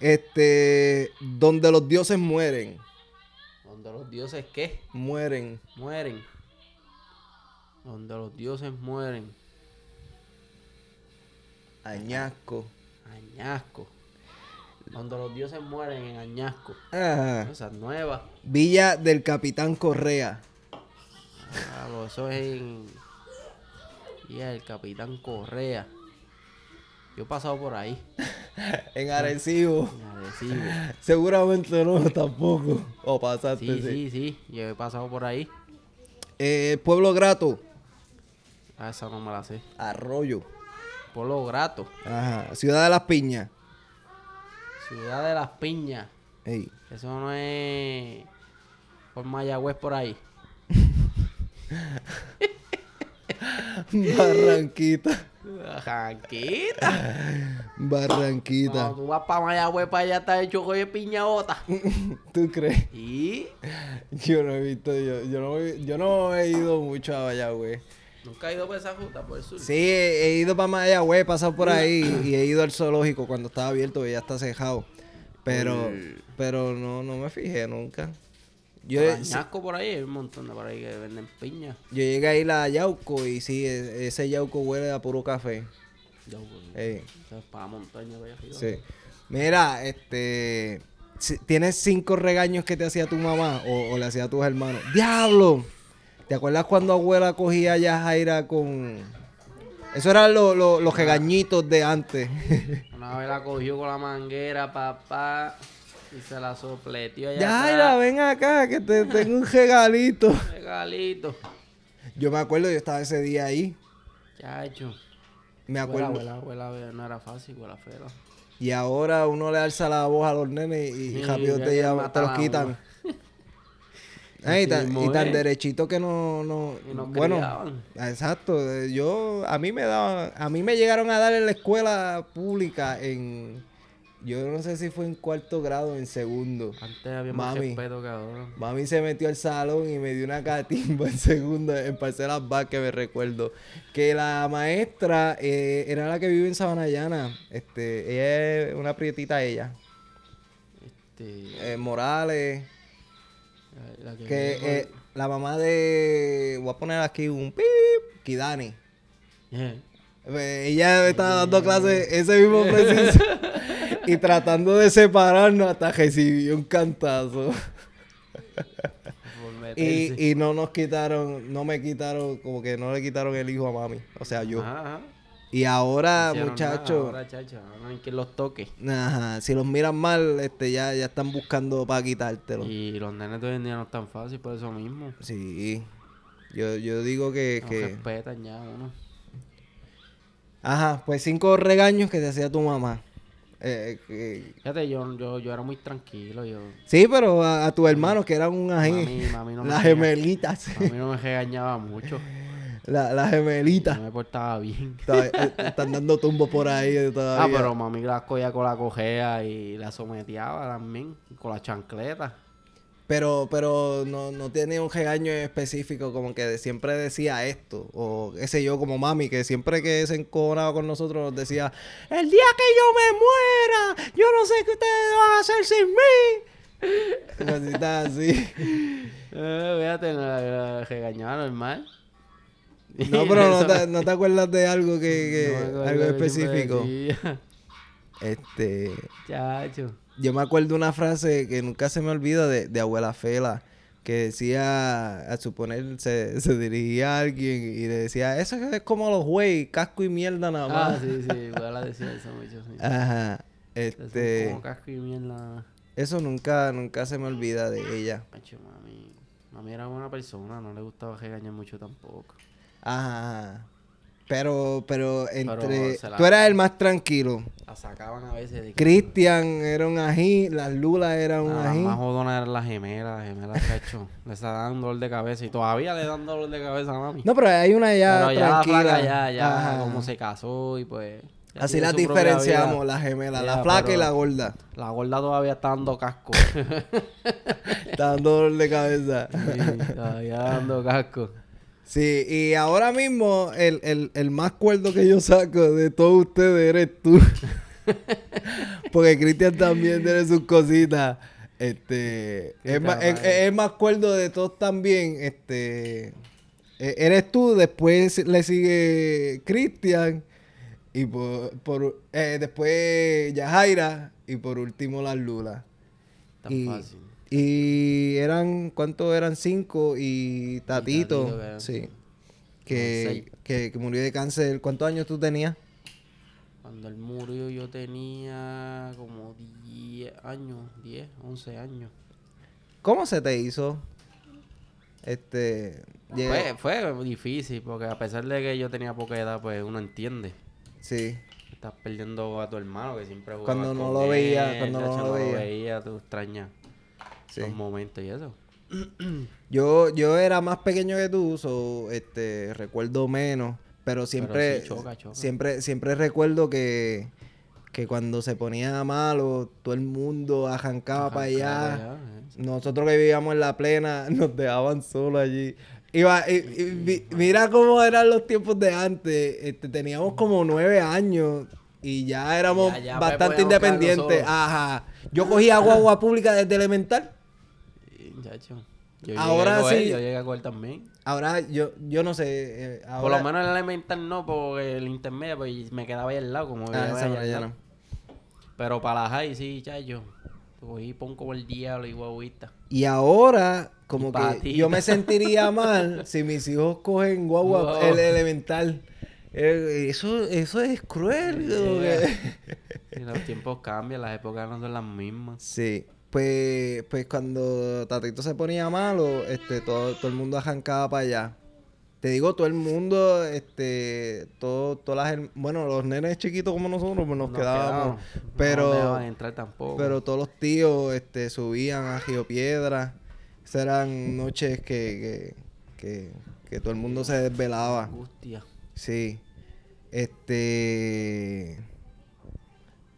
[SPEAKER 1] Este, donde los dioses mueren,
[SPEAKER 3] Donde los dioses, ¿qué?
[SPEAKER 1] mueren.
[SPEAKER 3] Mueren. Donde los dioses mueren.
[SPEAKER 1] Añasco.
[SPEAKER 3] Añasco. Donde los dioses mueren en Añasco.
[SPEAKER 1] Ajá.
[SPEAKER 3] Esa es nueva.
[SPEAKER 1] Villa del Capitán Correa.
[SPEAKER 3] Claro, eso es en. Y el Capitán Correa. Yo he pasado por ahí. *laughs*
[SPEAKER 1] En Arecibo.
[SPEAKER 3] En Arecibo.
[SPEAKER 1] Seguramente no, tampoco. O pasaste.
[SPEAKER 3] Sí,
[SPEAKER 1] sí.
[SPEAKER 3] sí, sí. Yo he pasado por ahí.
[SPEAKER 1] Eh, Pueblo Grato.
[SPEAKER 3] Ah, esa no me la sé.
[SPEAKER 1] Arroyo.
[SPEAKER 3] Pueblo Grato.
[SPEAKER 1] Ajá. Ciudad de las Piñas.
[SPEAKER 3] Ciudad de las Piñas.
[SPEAKER 1] Ey.
[SPEAKER 3] Eso no es. Por Mayagüez por ahí. *laughs*
[SPEAKER 1] Barranquita.
[SPEAKER 3] Janquita.
[SPEAKER 1] Barranquita.
[SPEAKER 3] No, tú vas para Mayagüez para allá está hecho de piña bota.
[SPEAKER 1] ¿Tú crees?
[SPEAKER 3] Y
[SPEAKER 1] Yo no he visto, yo, yo, no, he- yo no he ido mucho a Mayagüez.
[SPEAKER 3] nunca he ido por esa ruta, por el sur.
[SPEAKER 1] Sí, he, he ido para Mayagüez, he pasado por ahí y he ido al zoológico cuando estaba abierto, que ya está cejado. Pero, pero no, no me fijé nunca. Yo,
[SPEAKER 3] Añasco por ahí, hay un montón de por ahí que venden piña.
[SPEAKER 1] yo llegué a ir a Yauco y sí, e- ese Yauco huele a puro café.
[SPEAKER 3] Ya, pues,
[SPEAKER 1] Eh,
[SPEAKER 3] eso es para montaña, allá arriba.
[SPEAKER 1] sí. Mira, este... ¿Tienes cinco regaños que te hacía tu mamá o, o le hacía a tus hermanos? ¡Diablo! ¿Te acuerdas cuando abuela cogía a Yajaira con... Eso eran lo- lo- los regañitos de antes. *laughs*
[SPEAKER 3] Una vez la cogió con la manguera, papá, y se la sopletió allá atrás.
[SPEAKER 1] ven acá que te *laughs* tengo un regalito.
[SPEAKER 3] Regalito.
[SPEAKER 1] Yo me acuerdo, yo estaba ese día ahí.
[SPEAKER 3] Chacho.
[SPEAKER 1] Me acuerdo.
[SPEAKER 3] abuela, abuela, no era fácil, abuela fera.
[SPEAKER 1] Y ahora uno le alza la voz a los nenes y, rápido
[SPEAKER 3] ya
[SPEAKER 1] te,
[SPEAKER 3] mata
[SPEAKER 1] te los quitan. *laughs* y tan, y tan derechito que no, no
[SPEAKER 3] Y nos
[SPEAKER 1] bueno,
[SPEAKER 3] criaban.
[SPEAKER 1] exacto. eh, Yo, a mí me daban, a mí me llegaron a dar en la escuela pública en, yo no sé si fue en cuarto grado o en segundo.
[SPEAKER 3] Antes había más respeto ahora.
[SPEAKER 1] Mami se metió al salón y me dio una catimba *laughs* en segundo, en parcelas que me recuerdo. Que la maestra eh, era la que vive en Sabanayana. Este, ella es una prietita ella.
[SPEAKER 3] Este,
[SPEAKER 1] Eh, Morales.
[SPEAKER 3] la- que
[SPEAKER 1] Que eh, la mamá de. Voy a poner aquí un pip. Kidani.
[SPEAKER 3] Yeah.
[SPEAKER 1] Eh, Ella estaba dando clases ese mismo preciso. *laughs* *laughs* y tratando de separarnos hasta recibió un cantazo. *laughs* Y, y no nos quitaron, no me quitaron, como que no le quitaron el hijo a mami. O sea, yo.
[SPEAKER 3] Ajá, ajá.
[SPEAKER 1] Y ahora, muchachos,
[SPEAKER 3] Ahora, chacho, ahora no hay quien los toque.
[SPEAKER 1] ajá, si los miran mal, este ya, ya están buscando para quitártelo.
[SPEAKER 3] Y los nenes de hoy en día no es tan fácil por eso mismo.
[SPEAKER 1] Sí. Yo, yo digo que,
[SPEAKER 3] No
[SPEAKER 1] que-
[SPEAKER 3] respetan ya uno.
[SPEAKER 1] Ajá, pues cinco regaños que te hacía tu mamá. Eh, que-
[SPEAKER 3] Fíjate, yo, yo, yo era muy tranquilo. Yo,
[SPEAKER 1] Sí, pero a, a tus hermanos que eran un ají.
[SPEAKER 3] No *laughs*
[SPEAKER 1] las gemelitas.
[SPEAKER 3] a mí no me regañaba mucho. *laughs*
[SPEAKER 1] La- las gemelitas.
[SPEAKER 3] me portaba bien. *laughs*
[SPEAKER 1] Eh, Están dando tumbos por ahí
[SPEAKER 3] Ah,
[SPEAKER 1] todavía.
[SPEAKER 3] pero mami las cogía con la cojea y la someteaba también, con la chancleta.
[SPEAKER 1] Pero, pero no, no tiene un regaño específico, como que siempre decía esto, o qué sé yo, como mami, que siempre que se encojonaba con nosotros nos decía, el día que yo me muera, yo no sé qué ustedes van a hacer sin mí. Cositas así. *laughs*
[SPEAKER 3] Eh, fíjate, la regañaba normal.
[SPEAKER 1] No, pero no te, *laughs* no te acuerdas de algo que,
[SPEAKER 3] no
[SPEAKER 1] algo específico. Este,
[SPEAKER 3] Chacho.
[SPEAKER 1] Yo me acuerdo una frase que nunca se me olvida de, de abuela Fela, que decía, a suponer, se, se dirigía a alguien y le decía, eso es como los güey, casco y mierda nada
[SPEAKER 3] Ah,
[SPEAKER 1] más.
[SPEAKER 3] sí, sí, igual la decía eso mucho. Sí.
[SPEAKER 1] Ajá.
[SPEAKER 3] Es
[SPEAKER 1] Este,
[SPEAKER 3] como casco y mierda.
[SPEAKER 1] eso nunca, nunca se me olvida de ella.
[SPEAKER 3] Macho, mami. Mami era buena persona, no le gustaba regañar mucho tampoco.
[SPEAKER 1] Ajá. Pero, pero entre,
[SPEAKER 3] la-
[SPEAKER 1] tú eras el más tranquilo.
[SPEAKER 3] La sacaban a veces
[SPEAKER 1] Cristian era un ají, las Lulas eran un
[SPEAKER 3] Ah,
[SPEAKER 1] ají.
[SPEAKER 3] más jodonas eran las gemelas, las gemelas, cacho. Les daban dolor de cabeza y todavía le dan dolor de cabeza a mami.
[SPEAKER 1] No, pero hay una ya
[SPEAKER 3] Pero ya la
[SPEAKER 1] tranquila.
[SPEAKER 3] ya, ya, como se casó y pues.
[SPEAKER 1] Así las diferenciamos, las gemelas,
[SPEAKER 3] Ya,
[SPEAKER 1] la flaca y la gorda.
[SPEAKER 3] La gorda todavía está dando casco. *laughs*
[SPEAKER 1] Está dando dolor de cabeza.
[SPEAKER 3] Sí, todavía dando casco.
[SPEAKER 1] Sí, y ahora mismo el, el, el más cuerdo que yo saco de todos ustedes eres tú. *laughs* Porque Cristian también tiene sus cositas. Este, es, más, es, es más cuerdo de todos también. Este, e- eres tú, después le sigue Cristian. Y por, por eh, después Yajaira. Y por último las Lulas.
[SPEAKER 3] Tan
[SPEAKER 1] y,
[SPEAKER 3] fácil.
[SPEAKER 1] Y eran, ¿cuántos eran? Cinco y Tatito,
[SPEAKER 3] Tatito, que
[SPEAKER 1] sí. Que, que, que murió de cáncer. ¿Cuántos años tú tenías?
[SPEAKER 3] Cuando él murió yo tenía como 10 años, 10, 11 años.
[SPEAKER 1] ¿Cómo se te hizo? Este.
[SPEAKER 3] Fue, fue difícil porque a pesar de que yo tenía poca edad, pues uno entiende.
[SPEAKER 1] Sí.
[SPEAKER 3] Estás perdiendo a tu hermano que siempre jugaba
[SPEAKER 1] Cuando no
[SPEAKER 3] con
[SPEAKER 1] lo veía, cuando no
[SPEAKER 3] chacho,
[SPEAKER 1] lo veía.
[SPEAKER 3] tú extrañas
[SPEAKER 1] Sí.
[SPEAKER 3] esos momentos y eso. *clears throat*
[SPEAKER 1] Yo, yo era más pequeño que tú, so, este, recuerdo menos, pero siempre,
[SPEAKER 3] sí, choca, choca.
[SPEAKER 1] siempre, siempre recuerdo que, que cuando se ponía malo, todo el mundo arrancaba para allá.
[SPEAKER 3] Eh.
[SPEAKER 1] Nosotros que vivíamos en la plena, *laughs* nos dejaban solos allí. Iba, y- y vi- mira cómo eran los tiempos de antes. Este, teníamos como nueve años y ya éramos
[SPEAKER 3] Ya- ya
[SPEAKER 1] bastante independientes. Ajá. Yo cogía guagua pública desde elemental.
[SPEAKER 3] Chacho. Yo
[SPEAKER 1] Ahora sí.
[SPEAKER 3] Yo llegué a coger también.
[SPEAKER 1] Ahora, yo, yo no sé. eh,
[SPEAKER 3] Por lo menos el elemental no, porque el intermedio pues, me quedaba ahí al lado, como
[SPEAKER 1] Ah, esa no.
[SPEAKER 3] Pero para la high sí, chayo. Cogí pon como el diablo y guaguita.
[SPEAKER 1] Y ahora, como
[SPEAKER 3] Y
[SPEAKER 1] que
[SPEAKER 3] patita.
[SPEAKER 1] yo me sentiría *laughs* mal si mis hijos cogen guagua
[SPEAKER 3] Wow.
[SPEAKER 1] el elemental. Eh, eso, eso es cruel. *laughs*
[SPEAKER 3] los tiempos cambian, las épocas no son las mismas.
[SPEAKER 1] Sí. Pues, pues cuando Tatito se ponía malo, este, todo, todo el mundo arrancaba para allá. Te digo, todo el mundo, este, todo, todas las, bueno, los nenes chiquitos como nosotros, pues nos,
[SPEAKER 3] Nos
[SPEAKER 1] quedábamos. Pero,
[SPEAKER 3] No entrar tampoco.
[SPEAKER 1] pero todos los tíos, este, subían a Río Piedra. Esas eran noches que, que, que, que todo el mundo se desvelaba.
[SPEAKER 3] Angustia.
[SPEAKER 1] Sí. Este.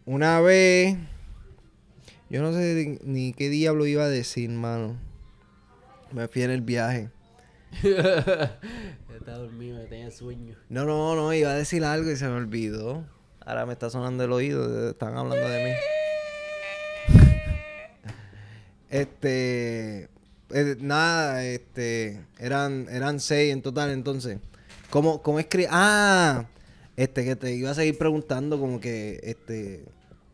[SPEAKER 1] Una vez. Yo no sé ni- qué diablo iba a decir, mano. Me fui en el viaje. *laughs*
[SPEAKER 3] Estaba dormido, tenía sueño.
[SPEAKER 1] No, no, no, iba a decir algo y se me olvidó. Ahora me está sonando el oído, están hablando de mí. Este. eh, nada, este. Eran, eran seis en total, entonces. ¿Cómo, cómo escribí? Ah, este, que te iba a seguir preguntando, como que, este.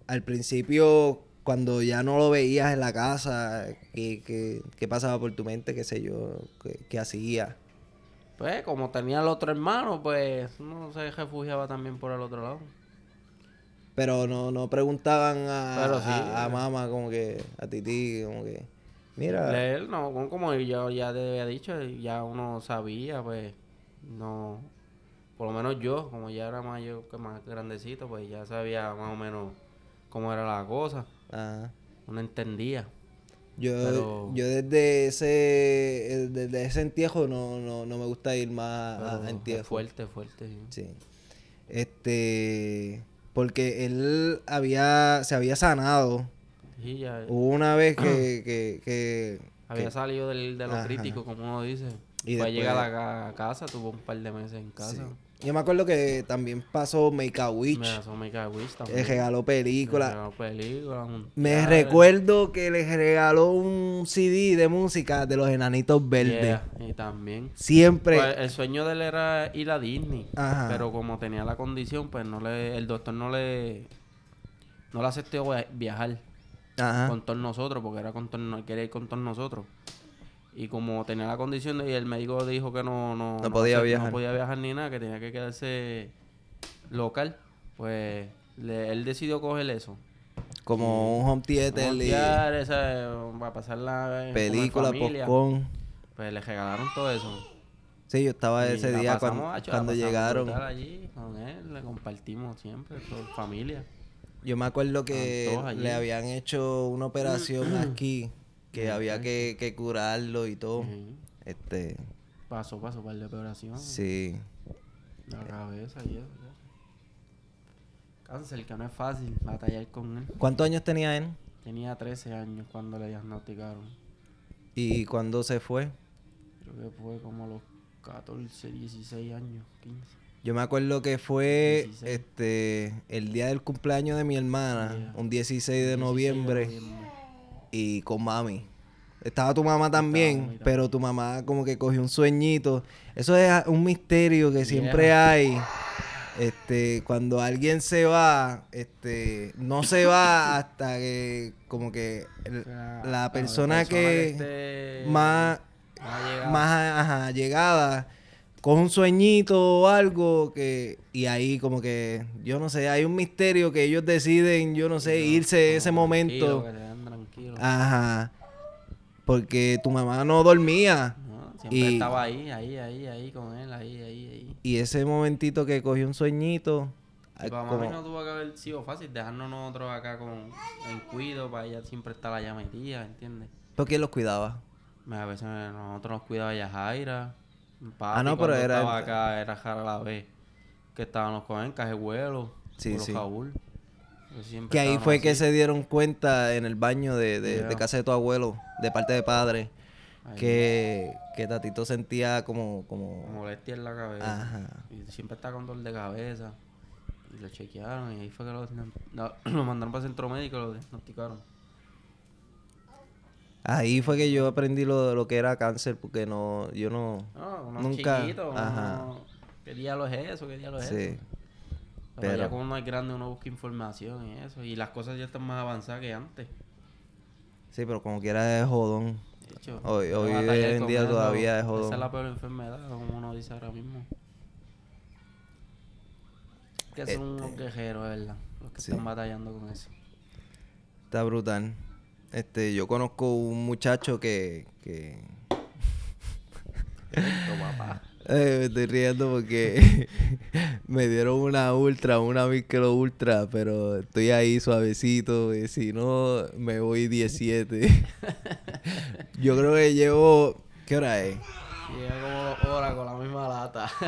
[SPEAKER 1] Al principio, cuando ya no lo veías en la casa, ¿qué, qué, qué pasaba por tu mente? ¿Qué sé yo? ¿Qué, qué hacía?
[SPEAKER 3] Pues, como tenía el otro hermano, pues uno se refugiaba también por el otro lado.
[SPEAKER 1] Pero no, no preguntaban a,
[SPEAKER 3] sí,
[SPEAKER 1] a, a
[SPEAKER 3] eh.
[SPEAKER 1] mamá como que, a Titi, como que, mira,
[SPEAKER 3] Leer, no, como- yo ya te había dicho, ya uno sabía, pues, no, por lo menos yo, como ya era mayor, que más grandecito, pues ya sabía más o menos cómo era la cosa,
[SPEAKER 1] ajá.
[SPEAKER 3] uno entendía.
[SPEAKER 1] yo,
[SPEAKER 3] pero-
[SPEAKER 1] yo desde ese, eh, desde ese entierro no, no, no me gusta ir más a-
[SPEAKER 3] pero
[SPEAKER 1] a,
[SPEAKER 3] es
[SPEAKER 1] entierros.
[SPEAKER 3] fuerte, fuerte, sí.
[SPEAKER 1] Sí. Este, porque él había, se había sanado.
[SPEAKER 3] Sí, ya
[SPEAKER 1] Hubo una vez que, *clears throat* que, que,
[SPEAKER 3] había
[SPEAKER 1] que-
[SPEAKER 3] salido del, de lo
[SPEAKER 1] Ajá.
[SPEAKER 3] crítico, como uno dice.
[SPEAKER 1] Y
[SPEAKER 3] Fue a llegar a
[SPEAKER 1] después-
[SPEAKER 3] la a casa, tuvo un par de meses en casa.
[SPEAKER 1] sí. Yo me acuerdo que también pasó Make a Witch.
[SPEAKER 3] Me pasó Make a Wish también.
[SPEAKER 1] Le regaló películas.
[SPEAKER 3] Me regaló películas, un
[SPEAKER 1] Me
[SPEAKER 3] teatro.
[SPEAKER 1] recuerdo que les regaló un CD de música de los enanitos verdes.
[SPEAKER 3] Yeah, y también.
[SPEAKER 1] Siempre.
[SPEAKER 3] Pues, el sueño de él era ir a Disney.
[SPEAKER 1] Ajá.
[SPEAKER 3] Pero como tenía la condición, pues no le, el doctor no le no le aceptó via- viajar
[SPEAKER 1] Ajá.
[SPEAKER 3] con todos nosotros, porque era con todos quería ir con todos nosotros. Y como tenía la condición y el médico dijo que no, no,
[SPEAKER 1] No podía viajar.
[SPEAKER 3] no podía viajar ni nada, que tenía que quedarse local, pues le- él decidió coger eso.
[SPEAKER 1] Como un home theater y
[SPEAKER 3] esa, para pasar la
[SPEAKER 1] película,
[SPEAKER 3] familia.
[SPEAKER 1] popcorn.
[SPEAKER 3] Pues le regalaron todo eso.
[SPEAKER 1] Sí, yo estaba
[SPEAKER 3] Y
[SPEAKER 1] ese día
[SPEAKER 3] pasamos,
[SPEAKER 1] cuando, cuando llegaron.
[SPEAKER 3] allí con él, le compartimos siempre, con familia.
[SPEAKER 1] Yo me acuerdo que le habían hecho una *clears throat* operación aquí que había que, que curarlo y todo.
[SPEAKER 3] Ujú.
[SPEAKER 1] Este,
[SPEAKER 3] Paso, paso, par de operación.
[SPEAKER 1] sí.
[SPEAKER 3] La cabeza y eso. Cáncer, que no es fácil batallar con él.
[SPEAKER 1] ¿Cuántos años tenía él?
[SPEAKER 3] Tenía 13 años cuando le diagnosticaron.
[SPEAKER 1] ¿Y cuándo se fue?
[SPEAKER 3] Creo que fue como a los 14, 16 años, 15.
[SPEAKER 1] Yo me acuerdo que fue
[SPEAKER 3] 16.
[SPEAKER 1] este el día del cumpleaños de mi hermana,
[SPEAKER 3] Yeah.
[SPEAKER 1] un 16 de
[SPEAKER 3] 16
[SPEAKER 1] noviembre.
[SPEAKER 3] noviembre.
[SPEAKER 1] Y con mami. Estaba tu mamá también, pero tu mamá como que cogió un sueñito. Eso es un misterio que siempre hay. Este, cuando alguien se va, este, no se va hasta que como que el- la persona que más
[SPEAKER 3] más
[SPEAKER 1] ajá, llegada coge un sueñito o algo que y ahí como que yo no sé, hay un misterio que ellos deciden, yo no sé, irse ese
[SPEAKER 3] Tranquilo,
[SPEAKER 1] momento. Ajá. Porque tu mamá no dormía.
[SPEAKER 3] No, siempre
[SPEAKER 1] y-
[SPEAKER 3] estaba ahí, ahí, ahí, ahí con él, ahí, ahí, ahí.
[SPEAKER 1] Y ese momentito que cogió un sueñito.
[SPEAKER 3] Y
[SPEAKER 1] ay,
[SPEAKER 3] para
[SPEAKER 1] como-
[SPEAKER 3] mami no tuvo que haber sido fácil dejarnos nosotros acá con en cuido para ella siempre estar allá metida, ¿entiendes?
[SPEAKER 1] ¿Por quién los cuidaba?
[SPEAKER 3] A veces nosotros nos cuidaba ya Jaira. Papi,
[SPEAKER 1] Ah, no, pero era
[SPEAKER 3] estaba
[SPEAKER 1] el-
[SPEAKER 3] acá, era Jara a la vez. Que estábamos con él, Cajehuelo,
[SPEAKER 1] Sí, sí.
[SPEAKER 3] Pues siempre
[SPEAKER 1] Que ahí fue que se dieron cuenta en el baño de, de,
[SPEAKER 3] Yeah.
[SPEAKER 1] de casa de tu abuelo, de parte de padre, que, que Tatito sentía como, como...
[SPEAKER 3] molestia en la cabeza.
[SPEAKER 1] Ajá.
[SPEAKER 3] Y siempre está con dolor de cabeza. Y lo chequearon y ahí fue que lo, *clears throat* mandaron para el centro médico y lo diagnosticaron.
[SPEAKER 1] Ahí fue que yo aprendí lo, lo que era cáncer, porque no, yo no,
[SPEAKER 3] No, uno
[SPEAKER 1] nunca,
[SPEAKER 3] chiquito,
[SPEAKER 1] ajá,
[SPEAKER 3] no- ¿Qué diablo es eso? ¿Qué diablo es
[SPEAKER 1] sí,
[SPEAKER 3] eso? Pero,
[SPEAKER 1] pero-
[SPEAKER 3] ya cuando uno es grande uno busca información y eso. Y las cosas ya están más avanzadas que antes.
[SPEAKER 1] sí, pero como quiera es jodón.
[SPEAKER 3] De hecho,
[SPEAKER 1] Hoy- hoy en día todavía es
[SPEAKER 3] Esa
[SPEAKER 1] jodón.
[SPEAKER 3] es la peor enfermedad, como uno dice ahora mismo. Que son unos guerreros, ¿verdad? Los que
[SPEAKER 1] Este, sí.
[SPEAKER 3] están batallando con eso.
[SPEAKER 1] Está brutal. Este, yo conozco un muchacho que, que
[SPEAKER 3] papá.
[SPEAKER 1] Me estoy riendo porque *laughs* me dieron una ultra, una micro ultra, pero estoy ahí suavecito. Y si no, me voy 17. *laughs* Yo creo que llevo. ¿Qué hora es?
[SPEAKER 3] Llega como dos horas con la misma lata. *laughs*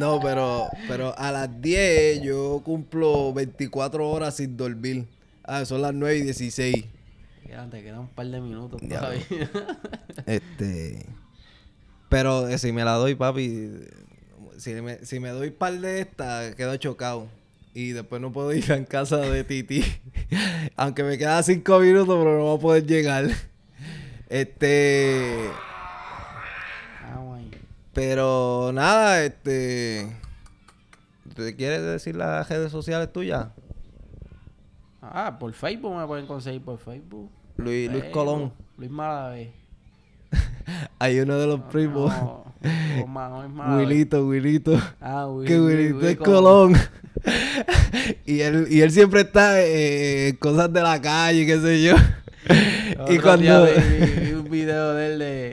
[SPEAKER 1] No, pero, pero a las 10 yo cumplo 24 horas sin dormir. Ah, son las 9 y 16.
[SPEAKER 3] Quedan- Te quedan un par de minutos todavía.
[SPEAKER 1] Este. Pero eh, si me la doy, papi. Si me, si me doy par de esta, quedo chocado. Y después no puedo ir en casa de Titi. *laughs* Aunque me queda cinco minutos, pero no voy a poder llegar. *laughs* Este.
[SPEAKER 3] Ah.
[SPEAKER 1] Pero nada, este. ¿Te quieres decir las redes sociales tuyas?
[SPEAKER 3] Ah, por Facebook me pueden conseguir por Facebook.
[SPEAKER 1] Luis, Luis. Colón.
[SPEAKER 3] Luis Malave.
[SPEAKER 1] Hay uno de los primos.
[SPEAKER 3] No, o Ma- no es Malave.
[SPEAKER 1] Wilito, Wilito.
[SPEAKER 3] Ah, Will,
[SPEAKER 1] que Wilito
[SPEAKER 3] Will
[SPEAKER 1] es Colón. *laughs* y, él, y él siempre está eh, en cosas de la calle, qué sé yo. y cuando...
[SPEAKER 3] vi, vi- vi un video de él de,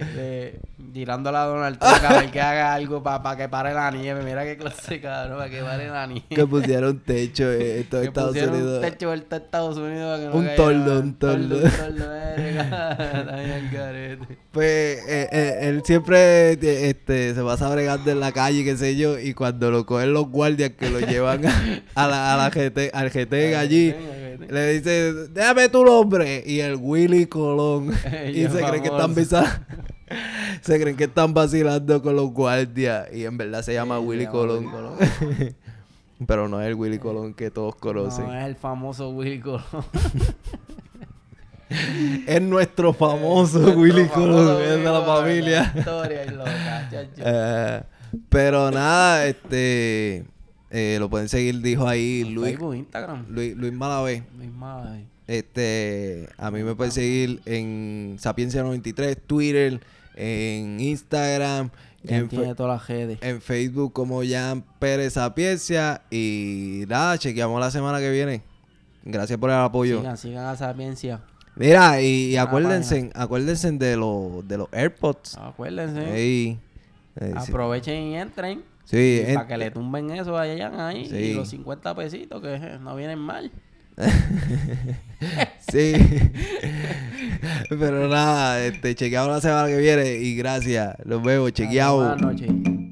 [SPEAKER 3] de tirándole a Donald Trump a ver que haga algo para que pare la nieve. Mira qué clase cabrón, para que pare la nieve.
[SPEAKER 1] que pusieron techo eh, en todo
[SPEAKER 3] Que
[SPEAKER 1] Estados
[SPEAKER 3] pusieron
[SPEAKER 1] Unidos.
[SPEAKER 3] un techo vuelta a Estados Unidos para que no
[SPEAKER 1] Un toldo, un toldo.
[SPEAKER 3] Un toldo, *laughs* garete.
[SPEAKER 1] Pues eh, eh, él siempre eh, este, se pasa bregando en la calle, qué sé yo, y cuando lo cogen los guardias que lo llevan a, a la, a la GT, al GT allí, le dice, déjame tu nombre, y el Willy Colón, *laughs* y se creen que están
[SPEAKER 3] famoso.
[SPEAKER 1] Se creen que están vacilando con los guardias, y en verdad se llama
[SPEAKER 3] Sí,
[SPEAKER 1] Willy Colón.
[SPEAKER 3] Willy *laughs* Colón.
[SPEAKER 1] Pero no es el Willy Colón que todos conocen.
[SPEAKER 3] No, es el famoso Willy Colón. *laughs*
[SPEAKER 1] Es nuestro famoso
[SPEAKER 3] Nuestro
[SPEAKER 1] Willy
[SPEAKER 3] famoso
[SPEAKER 1] Colón, es de la familia.
[SPEAKER 3] la historia loca. *laughs*
[SPEAKER 1] Eh, pero nada, este eh, lo pueden seguir, dijo ahí Luis,
[SPEAKER 3] Facebook, Instagram.
[SPEAKER 1] Luis, Luis Malavé.
[SPEAKER 3] Luis Malave.
[SPEAKER 1] Este, a mí me pueden seguir en Sapiencia93, Twitter, en Instagram, en,
[SPEAKER 3] tiene todas las redes.
[SPEAKER 1] en Facebook como Jan Pérez Sapiencia. Y nada, chequeamos la semana que viene. Gracias por el apoyo.
[SPEAKER 3] Sigan, sigan a Sapiencia.
[SPEAKER 1] Mira, y, y acuérdense, acuérdense de los de los AirPods.
[SPEAKER 3] Acuérdense.
[SPEAKER 1] Ey, sí.
[SPEAKER 3] Aprovechen y entren.
[SPEAKER 1] Sí,
[SPEAKER 3] para
[SPEAKER 1] en-
[SPEAKER 3] que le tumben eso allá ahí.
[SPEAKER 1] Sí.
[SPEAKER 3] Y los 50 pesitos que eh, no vienen mal. *laughs*
[SPEAKER 1] sí. Pero nada, este, chequeamos la semana que viene y gracias. Los vemos, chequeado.
[SPEAKER 3] Buenas noches.